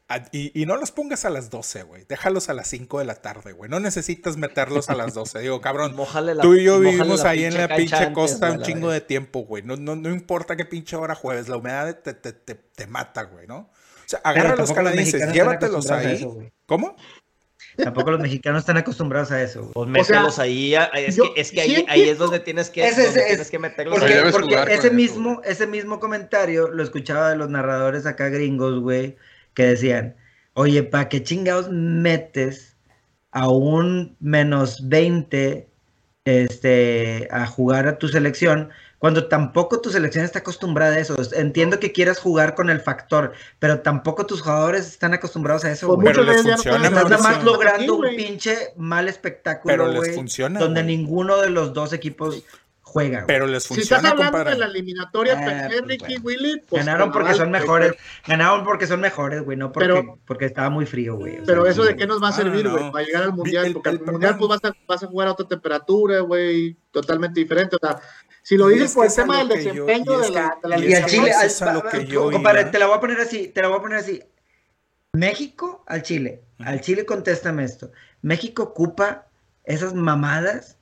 A- Y, y no los pongas a las 12, güey. Déjalos a las 5 de la tarde, güey. No necesitas meterlos a las 12. Digo, cabrón, Mójale la- Tú y yo vivimos ahí en la pinche antes, costa un chingo de tiempo, güey. No, no, no importa qué pinche hora jueves, la humedad te, te, te, te mata, güey, ¿no? O sea, agarra a los canadienses, llévatelos ahí. eso. ¿Cómo? Tampoco los mexicanos están acostumbrados a eso. güey. Pues sea, mételos ahí, es yo que, es que sí ahí, ahí es donde tienes que, Ese es- donde es- tienes que meterlos Porque, ese eso, mismo, ese mismo comentario lo escuchaba de los narradores acá gringos, güey, que decían, oye, ¿para qué chingados metes a un menos 20 este, a jugar a tu selección cuando tampoco tu selección está acostumbrada a eso? Entiendo que quieras jugar con el factor, pero tampoco tus jugadores están acostumbrados a eso, Pues güey. Pero les funciona, Estás nada más logrando un pinche mal Pero espectáculo, les funciona, donde güey. ninguno de los dos equipos juega. güey. Pero les Si estás funciona, hablando compadre. de la eliminatoria, Ah, pues, Ricky bueno. Willy, pues, Ganaron porque son mejores. Ganaron porque son mejores, güey, no porque, Pero- porque estaba muy frío, güey. o Pero sea, eso sí, de qué nos va a Ah, servir, no. güey, para llegar al mundial, El- porque el al mundial pues vas a, vas a jugar a otra temperatura, güey, totalmente diferente. O sea, si lo dices es por el tema del yo- desempeño de la, de la y Y al es Chile, eso al- es a lo que yo compadre, iba. te la voy a poner así, te la voy a poner así. México al Chile, al Chile contéstame esto. México ocupa esas mamadas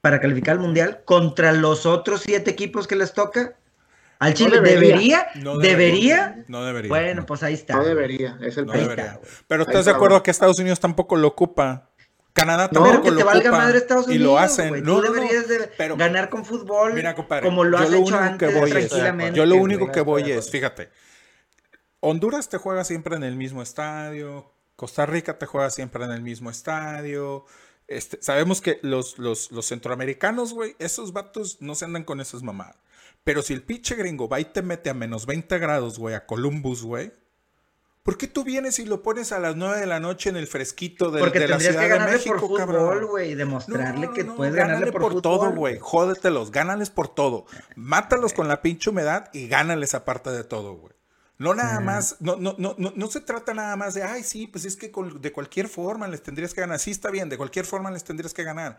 para calificar al mundial contra los otros siete equipos que les toca. Al Chile debería. debería, No debería. No debería. Bueno, no. pues ahí está. No debería, es el No debería. Pero ¿estás de acuerdo que Estados Unidos tampoco lo ocupa? Canadá No, tampoco que lo te valga ocupa. madre Estados Unidos. y lo hacen. No, Tú no, no. deberías de Pero- ganar con fútbol Mira, compadre, como lo yo has lo hecho antes es- tranquilamente. Yo lo único que voy es, fíjate, Honduras te juega siempre en el mismo estadio, Costa Rica te juega siempre en el mismo estadio. Este, sabemos que los, los, los centroamericanos, güey, esos vatos no se andan con esas mamadas. Pero si el pinche gringo va y te mete a menos 20 grados, güey, a Columbus, güey, ¿por qué tú vienes y lo pones a las 9 de la noche en el fresquito de, Porque de la Ciudad que de México, por cabrón? fútbol, güey, y demostrarle No, que no, puedes ganarle por, por, todo, güey. Jódetelos, gánales por todo. Mátalos con la pinche humedad y gánales aparte de todo, güey. No nada más, no, no, no, no, no se trata nada más de, ay, sí, pues es que con- de cualquier forma les tendrías que ganar. Sí, está bien, de cualquier forma les tendrías que ganar.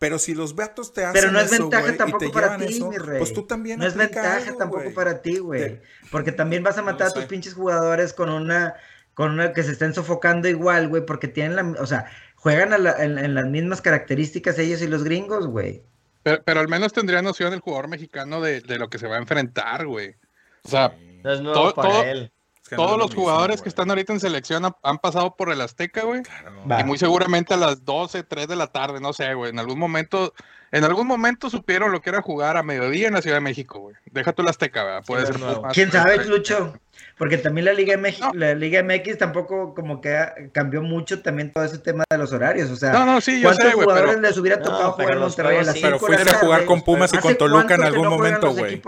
Pero si los vatos te hacen Pero no es eso, ventaja y tampoco te para ti, eso, mi rey. Pues tú también No es ventaja algo, tampoco para ti, güey. Te- Porque también vas a matar a tus pinches jugadores con una, con una que se estén sofocando igual, güey, porque tienen la, o sea, juegan a la- en, en las mismas características ellos y los gringos, güey. Pero, pero al menos tendría noción el jugador mexicano de, de lo que se va a enfrentar, güey. O sea, No es nuevo Todo- para todo- él. Es que no todos los jugadores güey. que están ahorita en selección ha- han pasado por el Azteca, güey. Claro. Y muy seguramente a las 12, 3 de la tarde, no sé, güey. En algún momento, en algún momento supieron lo que era jugar a mediodía en la Ciudad de México, güey. Deja tú la Azteca, ¿verdad? Puede Sí, ser más- ¿Quién sabe, Lucho? Porque también la Liga MX, No. la Liga MX tampoco como que cambió mucho también todo ese tema de los horarios, o sea, No, no, sí, yo ¿cuántos sé, jugadores pero les hubiera No, tocado pero jugar en Monterrey a las. Pero 5 de la fuiste a jugar con Pumas y ¿Hace con Toluca en algún no momento, güey.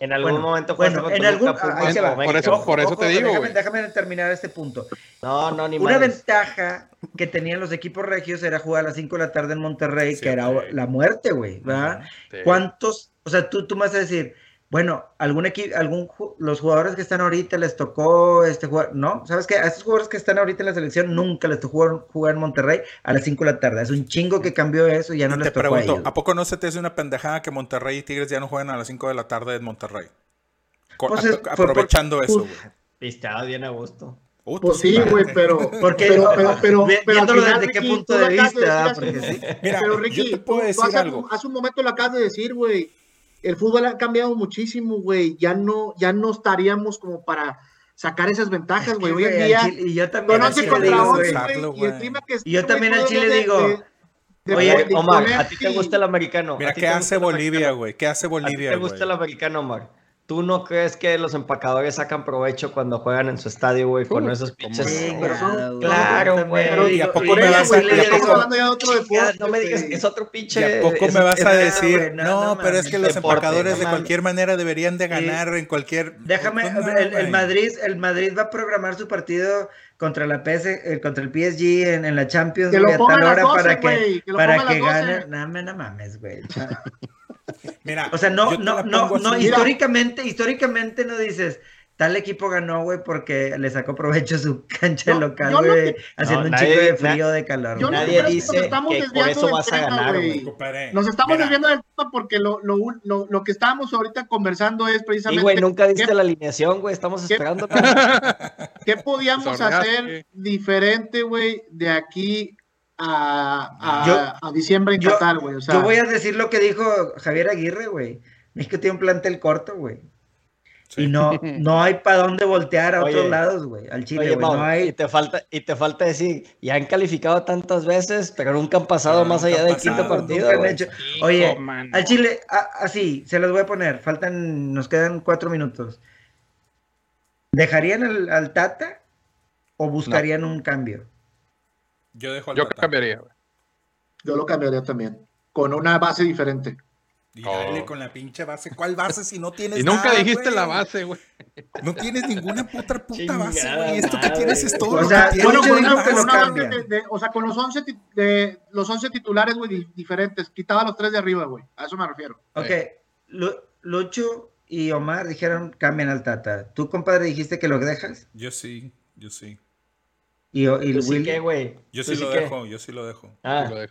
En algún momento jugaste bueno, con en algún, Pumas. Por eso- por eso te digo, déjame, déjame terminar este punto. No, no, ni Una ventaja que tenían los equipos regios era jugar a las 5 de la tarde en Monterrey, Sí, que era la muerte, güey, ¿verdad? Sí. ¿Cuántos? O sea, tú, tú me vas a decir, bueno, algún equipo, algún los jugadores que están ahorita les tocó este jugar, no, ¿sabes qué? A estos jugadores que están ahorita en la selección nunca les tocó jugar, jugar en Monterrey a las 5 de la tarde. Es un chingo que cambió eso y ya no Y les te tocó a pregunto, ellos. ¿a poco no se te hace una pendejada que Monterrey y Tigres ya no juegan a las 5 de la tarde en Monterrey? Pues es- por- aprovechando eso, güey. Pisteaba bien a gusto. Uh, Pues tú sí, güey, pero. Porque, pero, pero, pero, viéndolo desde qué Ricky, punto tú de vista, decir porque sí. Mira, Pero yo Ricky, te puedo tú- tú decir hace, algo. hace un momento lo acabas de decir, güey. El fútbol ha cambiado muchísimo, güey. Ya no, ya no estaríamos como para sacar esas ventajas, güey. Hoy en día, y yo también al 11 Chile digo, 11, güey, Usarlo, güey. Y el güey. clima que Y yo está, también al güey, Chile de- digo, de- de- oye, Omar, ¿a ti te gusta el americano? Mira, ¿A ti ¿qué te hace Bolivia, güey? ¿Qué hace ¿A ti Bolivia, te güey? gusta el americano, Omar? ¿Tú no crees que los empacadores sacan provecho cuando juegan en su estadio, güey, con Uh, esos ¿cómo pinches? Sí, no? pero son- claro, Claro, güey. ¿Y a poco me vas a- güey, y a estamos poco- hablando ya de otro deporte. Ya, no me digas, güey. es otro ¿Y pinche. a poco me vas a decir? no, pero es que los Deporte, empacadores no de cualquier manera deberían de ganar en cualquier... Déjame, Pues no, el, el. Madrid, el Madrid va a programar su partido contra la PS, eh, contra el PSG en, en la Champions Que lo a tal hora 12, para que, güey, que lo para que las 12. gane. No, me- no mames, güey. Mira, O sea, no, no, no, no, históricamente, históricamente no dices, tal equipo ganó, güey, porque le sacó provecho su cancha No, local, güey, que- haciendo No, un nadie- chico de frío de calor. Yo güey. no Nadie dice nos estamos que por desviando eso del vas a tema, ganar, güey. Nos estamos mira, desviando del tema porque lo, lo, lo, lo que estábamos ahorita conversando es Y, precisamente güey, nunca diste qué, la alineación, güey. Estamos ¿Qué? esperando. qué podíamos hacer diferente, güey, de aquí a, a, Yo- a diciembre en yo- Qatar, güey. O sea, Yo voy a decir lo que dijo Javier Aguirre, güey. México tiene un plantel corto, güey. Sí. Y no, no hay para dónde voltear a Oye, otros lados, güey. Al Chile, Oye. Mau, No y hay. te falta, y te falta decir, ya han calificado tantas veces, pero nunca han pasado Pero más allá del quinto partido. Oye, mano. Al Chile, a- así, se los voy a poner. Faltan, nos quedan cuatro minutos. ¿Dejarían al, al Tata o buscarían un cambio? Yo dejo al Yo Tata. cambiaría, güey. yo lo cambiaría también. Con una base diferente. Y dale Oh. con la pinche base. ¿Cuál base si no tienes Y nunca nada, dijiste güey? la base, güey. No tienes ninguna puta puta base, Chingada güey. Esto que madre. tienes es todo O lo sea, que tienes. con una, con base de, de- o sea, con los 11, ti- de, los 11 titulares, güey, di- diferentes. Quitaba los tres de arriba, güey. A eso me refiero. Ok, Lu- Lucho y Omar dijeron cambian al Tata. ¿Tú, compadre, dijiste que lo dejas? Yo sí, yo sí. Y, y ¿Tú sí Willy. qué, güey? Yo ¿Tú sí lo dejo, yo sí lo dejo. Ah, Lo yo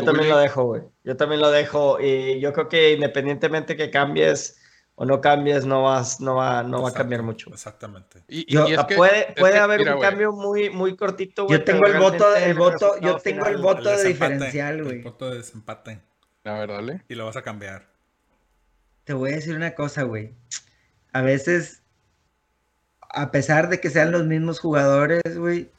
¿Tú, también Willy? lo dejo, güey. Yo también lo dejo. Y yo creo que independientemente que cambies o no cambies, no vas, no va, no va a cambiar mucho. Exactamente. Y, y- Yo- y es Ah, que- puede es puede que, haber mira, un cambio muy, muy cortito, güey. Yo tengo el voto, el voto, yo tengo el voto de diferencial, El güey. voto de desempate. A ver, dale. Y lo vas a cambiar. Te voy a decir una cosa, güey. A veces, a pesar de que sean los mismos jugadores, güey,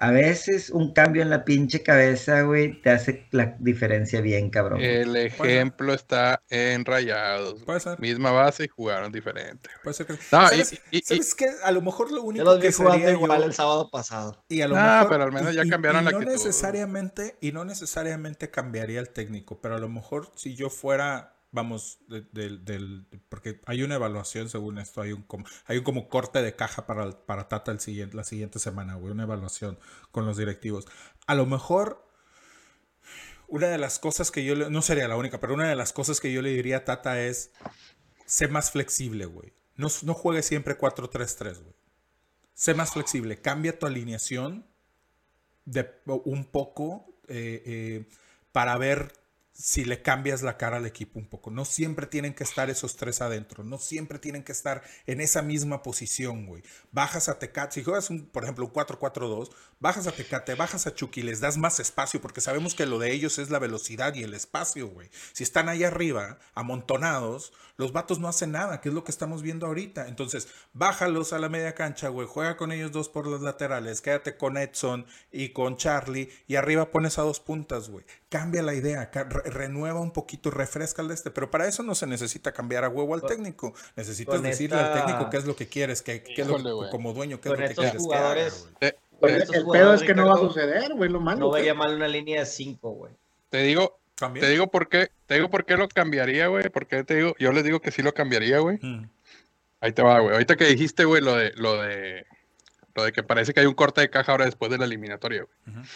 a veces un cambio en la pinche cabeza, güey, te hace la diferencia bien, cabrón. El ejemplo está en Rayados. Puede ser. Misma base y jugaron diferente. Puede ser que... No, y- ¿Sabes, y- y- ¿sabes qué? A lo mejor lo Yo único los vi que sería igual yo- el sábado pasado. Y a lo Ah, mejor, pero al menos ya cambiaron la no actitud. necesariamente y no necesariamente cambiaría el técnico, pero a lo mejor si yo fuera, vamos, de- del- del- porque hay una evaluación según esto, hay un como, hay un como corte de caja para, para Tata el siguiente, la siguiente semana, güey, una evaluación con los directivos. A lo mejor una de las cosas que yo le, no sería la única, pero una de las cosas que yo le diría a Tata es sé más flexible, güey. No, no juegues siempre 4-3-3, güey. Sé más flexible, cambia tu alineación de un poco eh, eh, para ver si le cambias la cara al equipo un poco. No siempre tienen que estar esos tres adentro, no siempre tienen que estar en esa misma posición, güey. Bajas a Tecate, si juegas, un, por ejemplo, un 4-4-2, bajas a Tecate, bajas a Chucky, les das más espacio, porque sabemos que lo de ellos es la velocidad y el espacio, güey. Si están ahí arriba, amontonados, los vatos no hacen nada, que es lo que estamos viendo ahorita. Entonces, bájalos a la media cancha, güey, juega con ellos dos por los laterales, quédate con Edson y con Charlie, y arriba pones a dos puntas, güey. Cambia la idea, re- renueva un poquito, refresca el de este, pero para eso no se necesita cambiar a huevo al técnico. Necesitas con decirle al técnico qué es lo que quieres, qué, qué es lo güey. como dueño, qué Con es lo que estos quieres que haga, te- estos El pedo jugadores, es que no va a suceder, güey, lo malo. No vería mal una línea de 5, güey. te digo, También. te digo por qué, te digo por qué lo cambiaría, güey. Porque te digo, yo les digo que sí lo cambiaría, güey. Mm. Ahí te va, güey. Ahorita que dijiste, güey, lo de, lo de, lo de que parece que hay un corte de caja ahora después de la eliminatoria, güey. Ujú.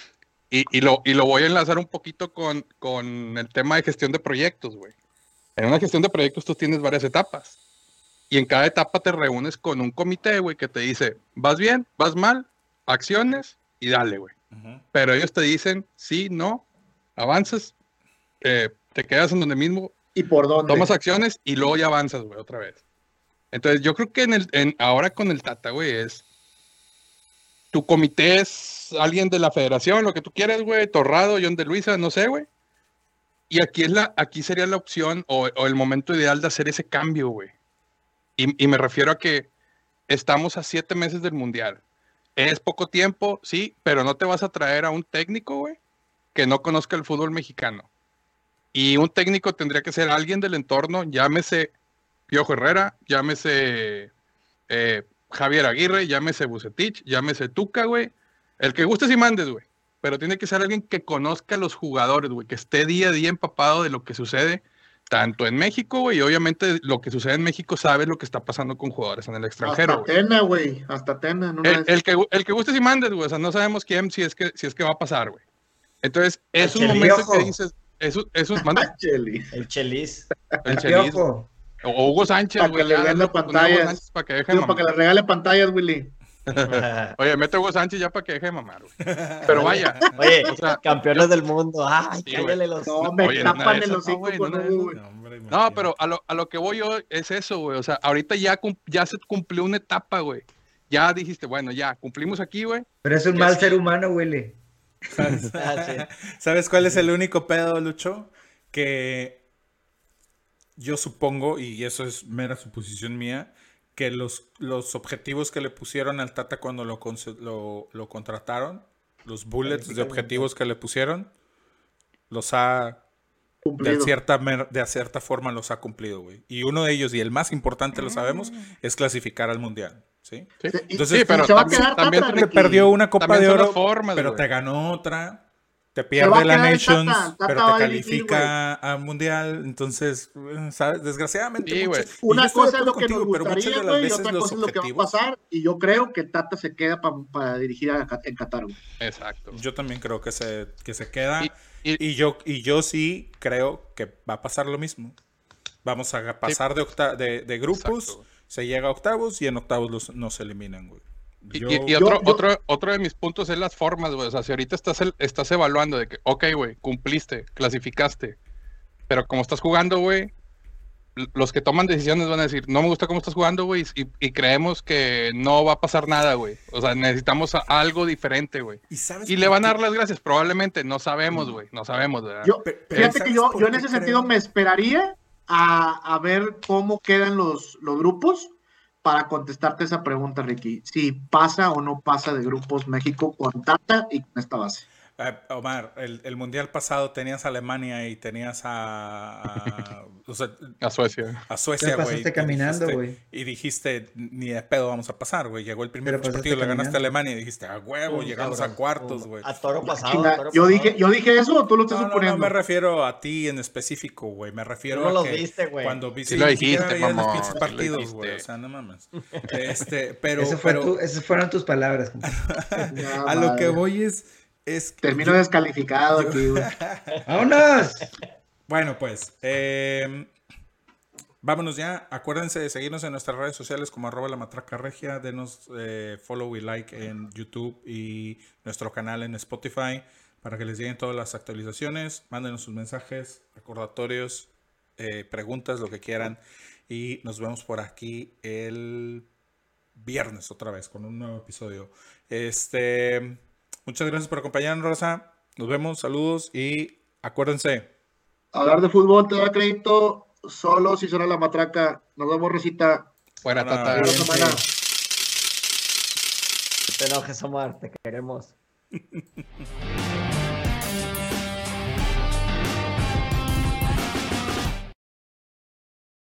Y, y lo, y lo voy a enlazar un poquito con, con el tema de gestión de proyectos, güey. En una gestión de proyectos tú tienes varias etapas. Y en cada etapa te reúnes con un comité, güey, que te dice, vas bien, vas mal, acciones y dale, güey. Pero ellos te dicen, sí, no, avanzas, eh, te quedas en donde mismo, ¿Y por dónde? tomas acciones y luego ya avanzas, güey, otra vez. Entonces, yo creo que en el, en, ahora con el Tata, güey, es. Tu comité es alguien de la federación, lo que tú quieras, güey, Torrado, John de Luisa, no sé, güey. Y aquí, es la, aquí sería la opción o, el momento ideal de hacer ese cambio, güey. Y, y me refiero a que estamos a siete meses del Mundial. Es poco tiempo, sí, pero no te vas a traer a un técnico, güey, que no conozca el fútbol mexicano. Y un técnico tendría que ser alguien del entorno, llámese Piojo Herrera, llámese eh, Javier Aguirre, llámese Bucetich, llámese Tuca, güey. El que gustes y mandes, güey. Pero tiene que ser alguien que conozca a los jugadores, güey, que esté día a día empapado de lo que sucede, tanto en México, güey, y obviamente lo que sucede en México sabe lo que está pasando con jugadores en el extranjero, Hasta güey. Tena, güey. Hasta Tena. en una El, el que, el que gustes y mandes, güey. O sea, no sabemos quién, si es que, si es que va a pasar, güey. Entonces, es un El momento que dices, es, un- es un, manda, esas. Cheli. El Chelis. el El Chelis. O Hugo Sánchez, Para güey. que le Hugo pantallas. Para que deje para que le regale pantallas, Willy. Oye, mete a Hugo Sánchez ya para que deje de mamar, güey. Pero vaya, Oye, o sea, campeones del mundo. Ay, Sí, cállale los. No, me Oye, tapan hocico no, güey, güey. Pero a lo, a lo que voy yo es eso, güey. O sea, ahorita ya, cum- ya se cumplió una etapa, güey. Ya dijiste, bueno, ya cumplimos aquí, güey. Pero es un mal ser humano, Willy. Ah, sí. ¿Sabes cuál es el único pedo, Lucho? Que yo supongo, y eso es mera suposición mía, que los, los objetivos que le pusieron al Tata cuando lo, lo, lo contrataron, los bullets de objetivos que le pusieron, los ha, de Cumplido. cierta, mer- de cierta forma los ha cumplido, güey. Y uno de ellos, y el más importante, lo sabemos, es clasificar al Mundial, ¿sí? Entonces, sí, pero también, también Te perdió una Copa de Oro, formas, pero güey. te ganó otra. Te pierde a la Nations, Tata, Tata pero te a califica al Mundial. Entonces, eh, ¿sabes? Desgraciadamente. Sí, Una cosa es lo que nos contigo, gustaría, güey, y otra cosa es lo que va a pasar. Y yo creo que Tata se queda pa- para dirigir a en Qatar. Exacto. Yo también creo que se, que se queda. Y- Y, y- yo, y yo sí creo que va a pasar lo mismo. Vamos a pasar de, octa- de, de grupos, Exacto. se llega a octavos y en octavos los, nos eliminan, güey. Y, Yo- y- y otro, yo- otro, otro de mis puntos es las formas, güey. O sea, si ahorita estás, el- estás evaluando de que, ok, güey, cumpliste, clasificaste, pero como estás jugando, güey, los que toman decisiones van a decir, no me gusta cómo estás jugando, güey, y, y creemos que no va a pasar nada, güey. O sea, necesitamos a- algo diferente, güey. ¿Y, Y le van a dar las gracias, probablemente, no sabemos, güey, no sabemos, ¿verdad? Yo, Pe- pero fíjate ¿sabes que yo, yo en ese creo? sentido me esperaría a, a ver cómo quedan los, los grupos para contestarte esa pregunta, Ricky. Si pasa o no pasa de grupos México con Tata y con esta base. Eh, Omar, el, el mundial pasado tenías a Alemania y tenías a, a, o sea, A Suecia. a Suecia, Te güey. pasaste y caminando, dijiste- güey. Y dijiste, ni de pedo vamos a pasar, güey. Llegó el primer partido, le ganaste a. Alemania y dijiste, a huevo, llegamos cabrón, a cuartos, güey. A toro pasado. Toro yo pasado. dije, yo dije eso o tú lo estás No, no, no me refiero a ti en específico, güey. Me refiero no a los que viste, güey. cuando viste Sí lo dijiste, veías los lo partidos, dijiste. güey. O sea, no mames. Este, pero, Eso fue pero tu- esas fueron tus palabras. a lo que voy es, es que Termino yo- descalificado yo- aquí, güey. ¡Vámonos! Bueno, pues, eh, vámonos ya. Acuérdense de seguirnos en nuestras redes sociales como arroba la matraca regia. Denos eh, follow y like en YouTube y nuestro canal en Spotify para que les lleguen todas las actualizaciones. Mándenos sus mensajes, recordatorios, eh, preguntas, lo que quieran. Y nos vemos por aquí el viernes otra vez con un nuevo episodio. Este, muchas gracias por acompañarnos, Rosa. Nos vemos, saludos y acuérdense. Hablar de fútbol te da crédito solo si suena la matraca. Nos vemos, Rosita. Fuera, No, Tata. Buena te enojes, Omar, te queremos.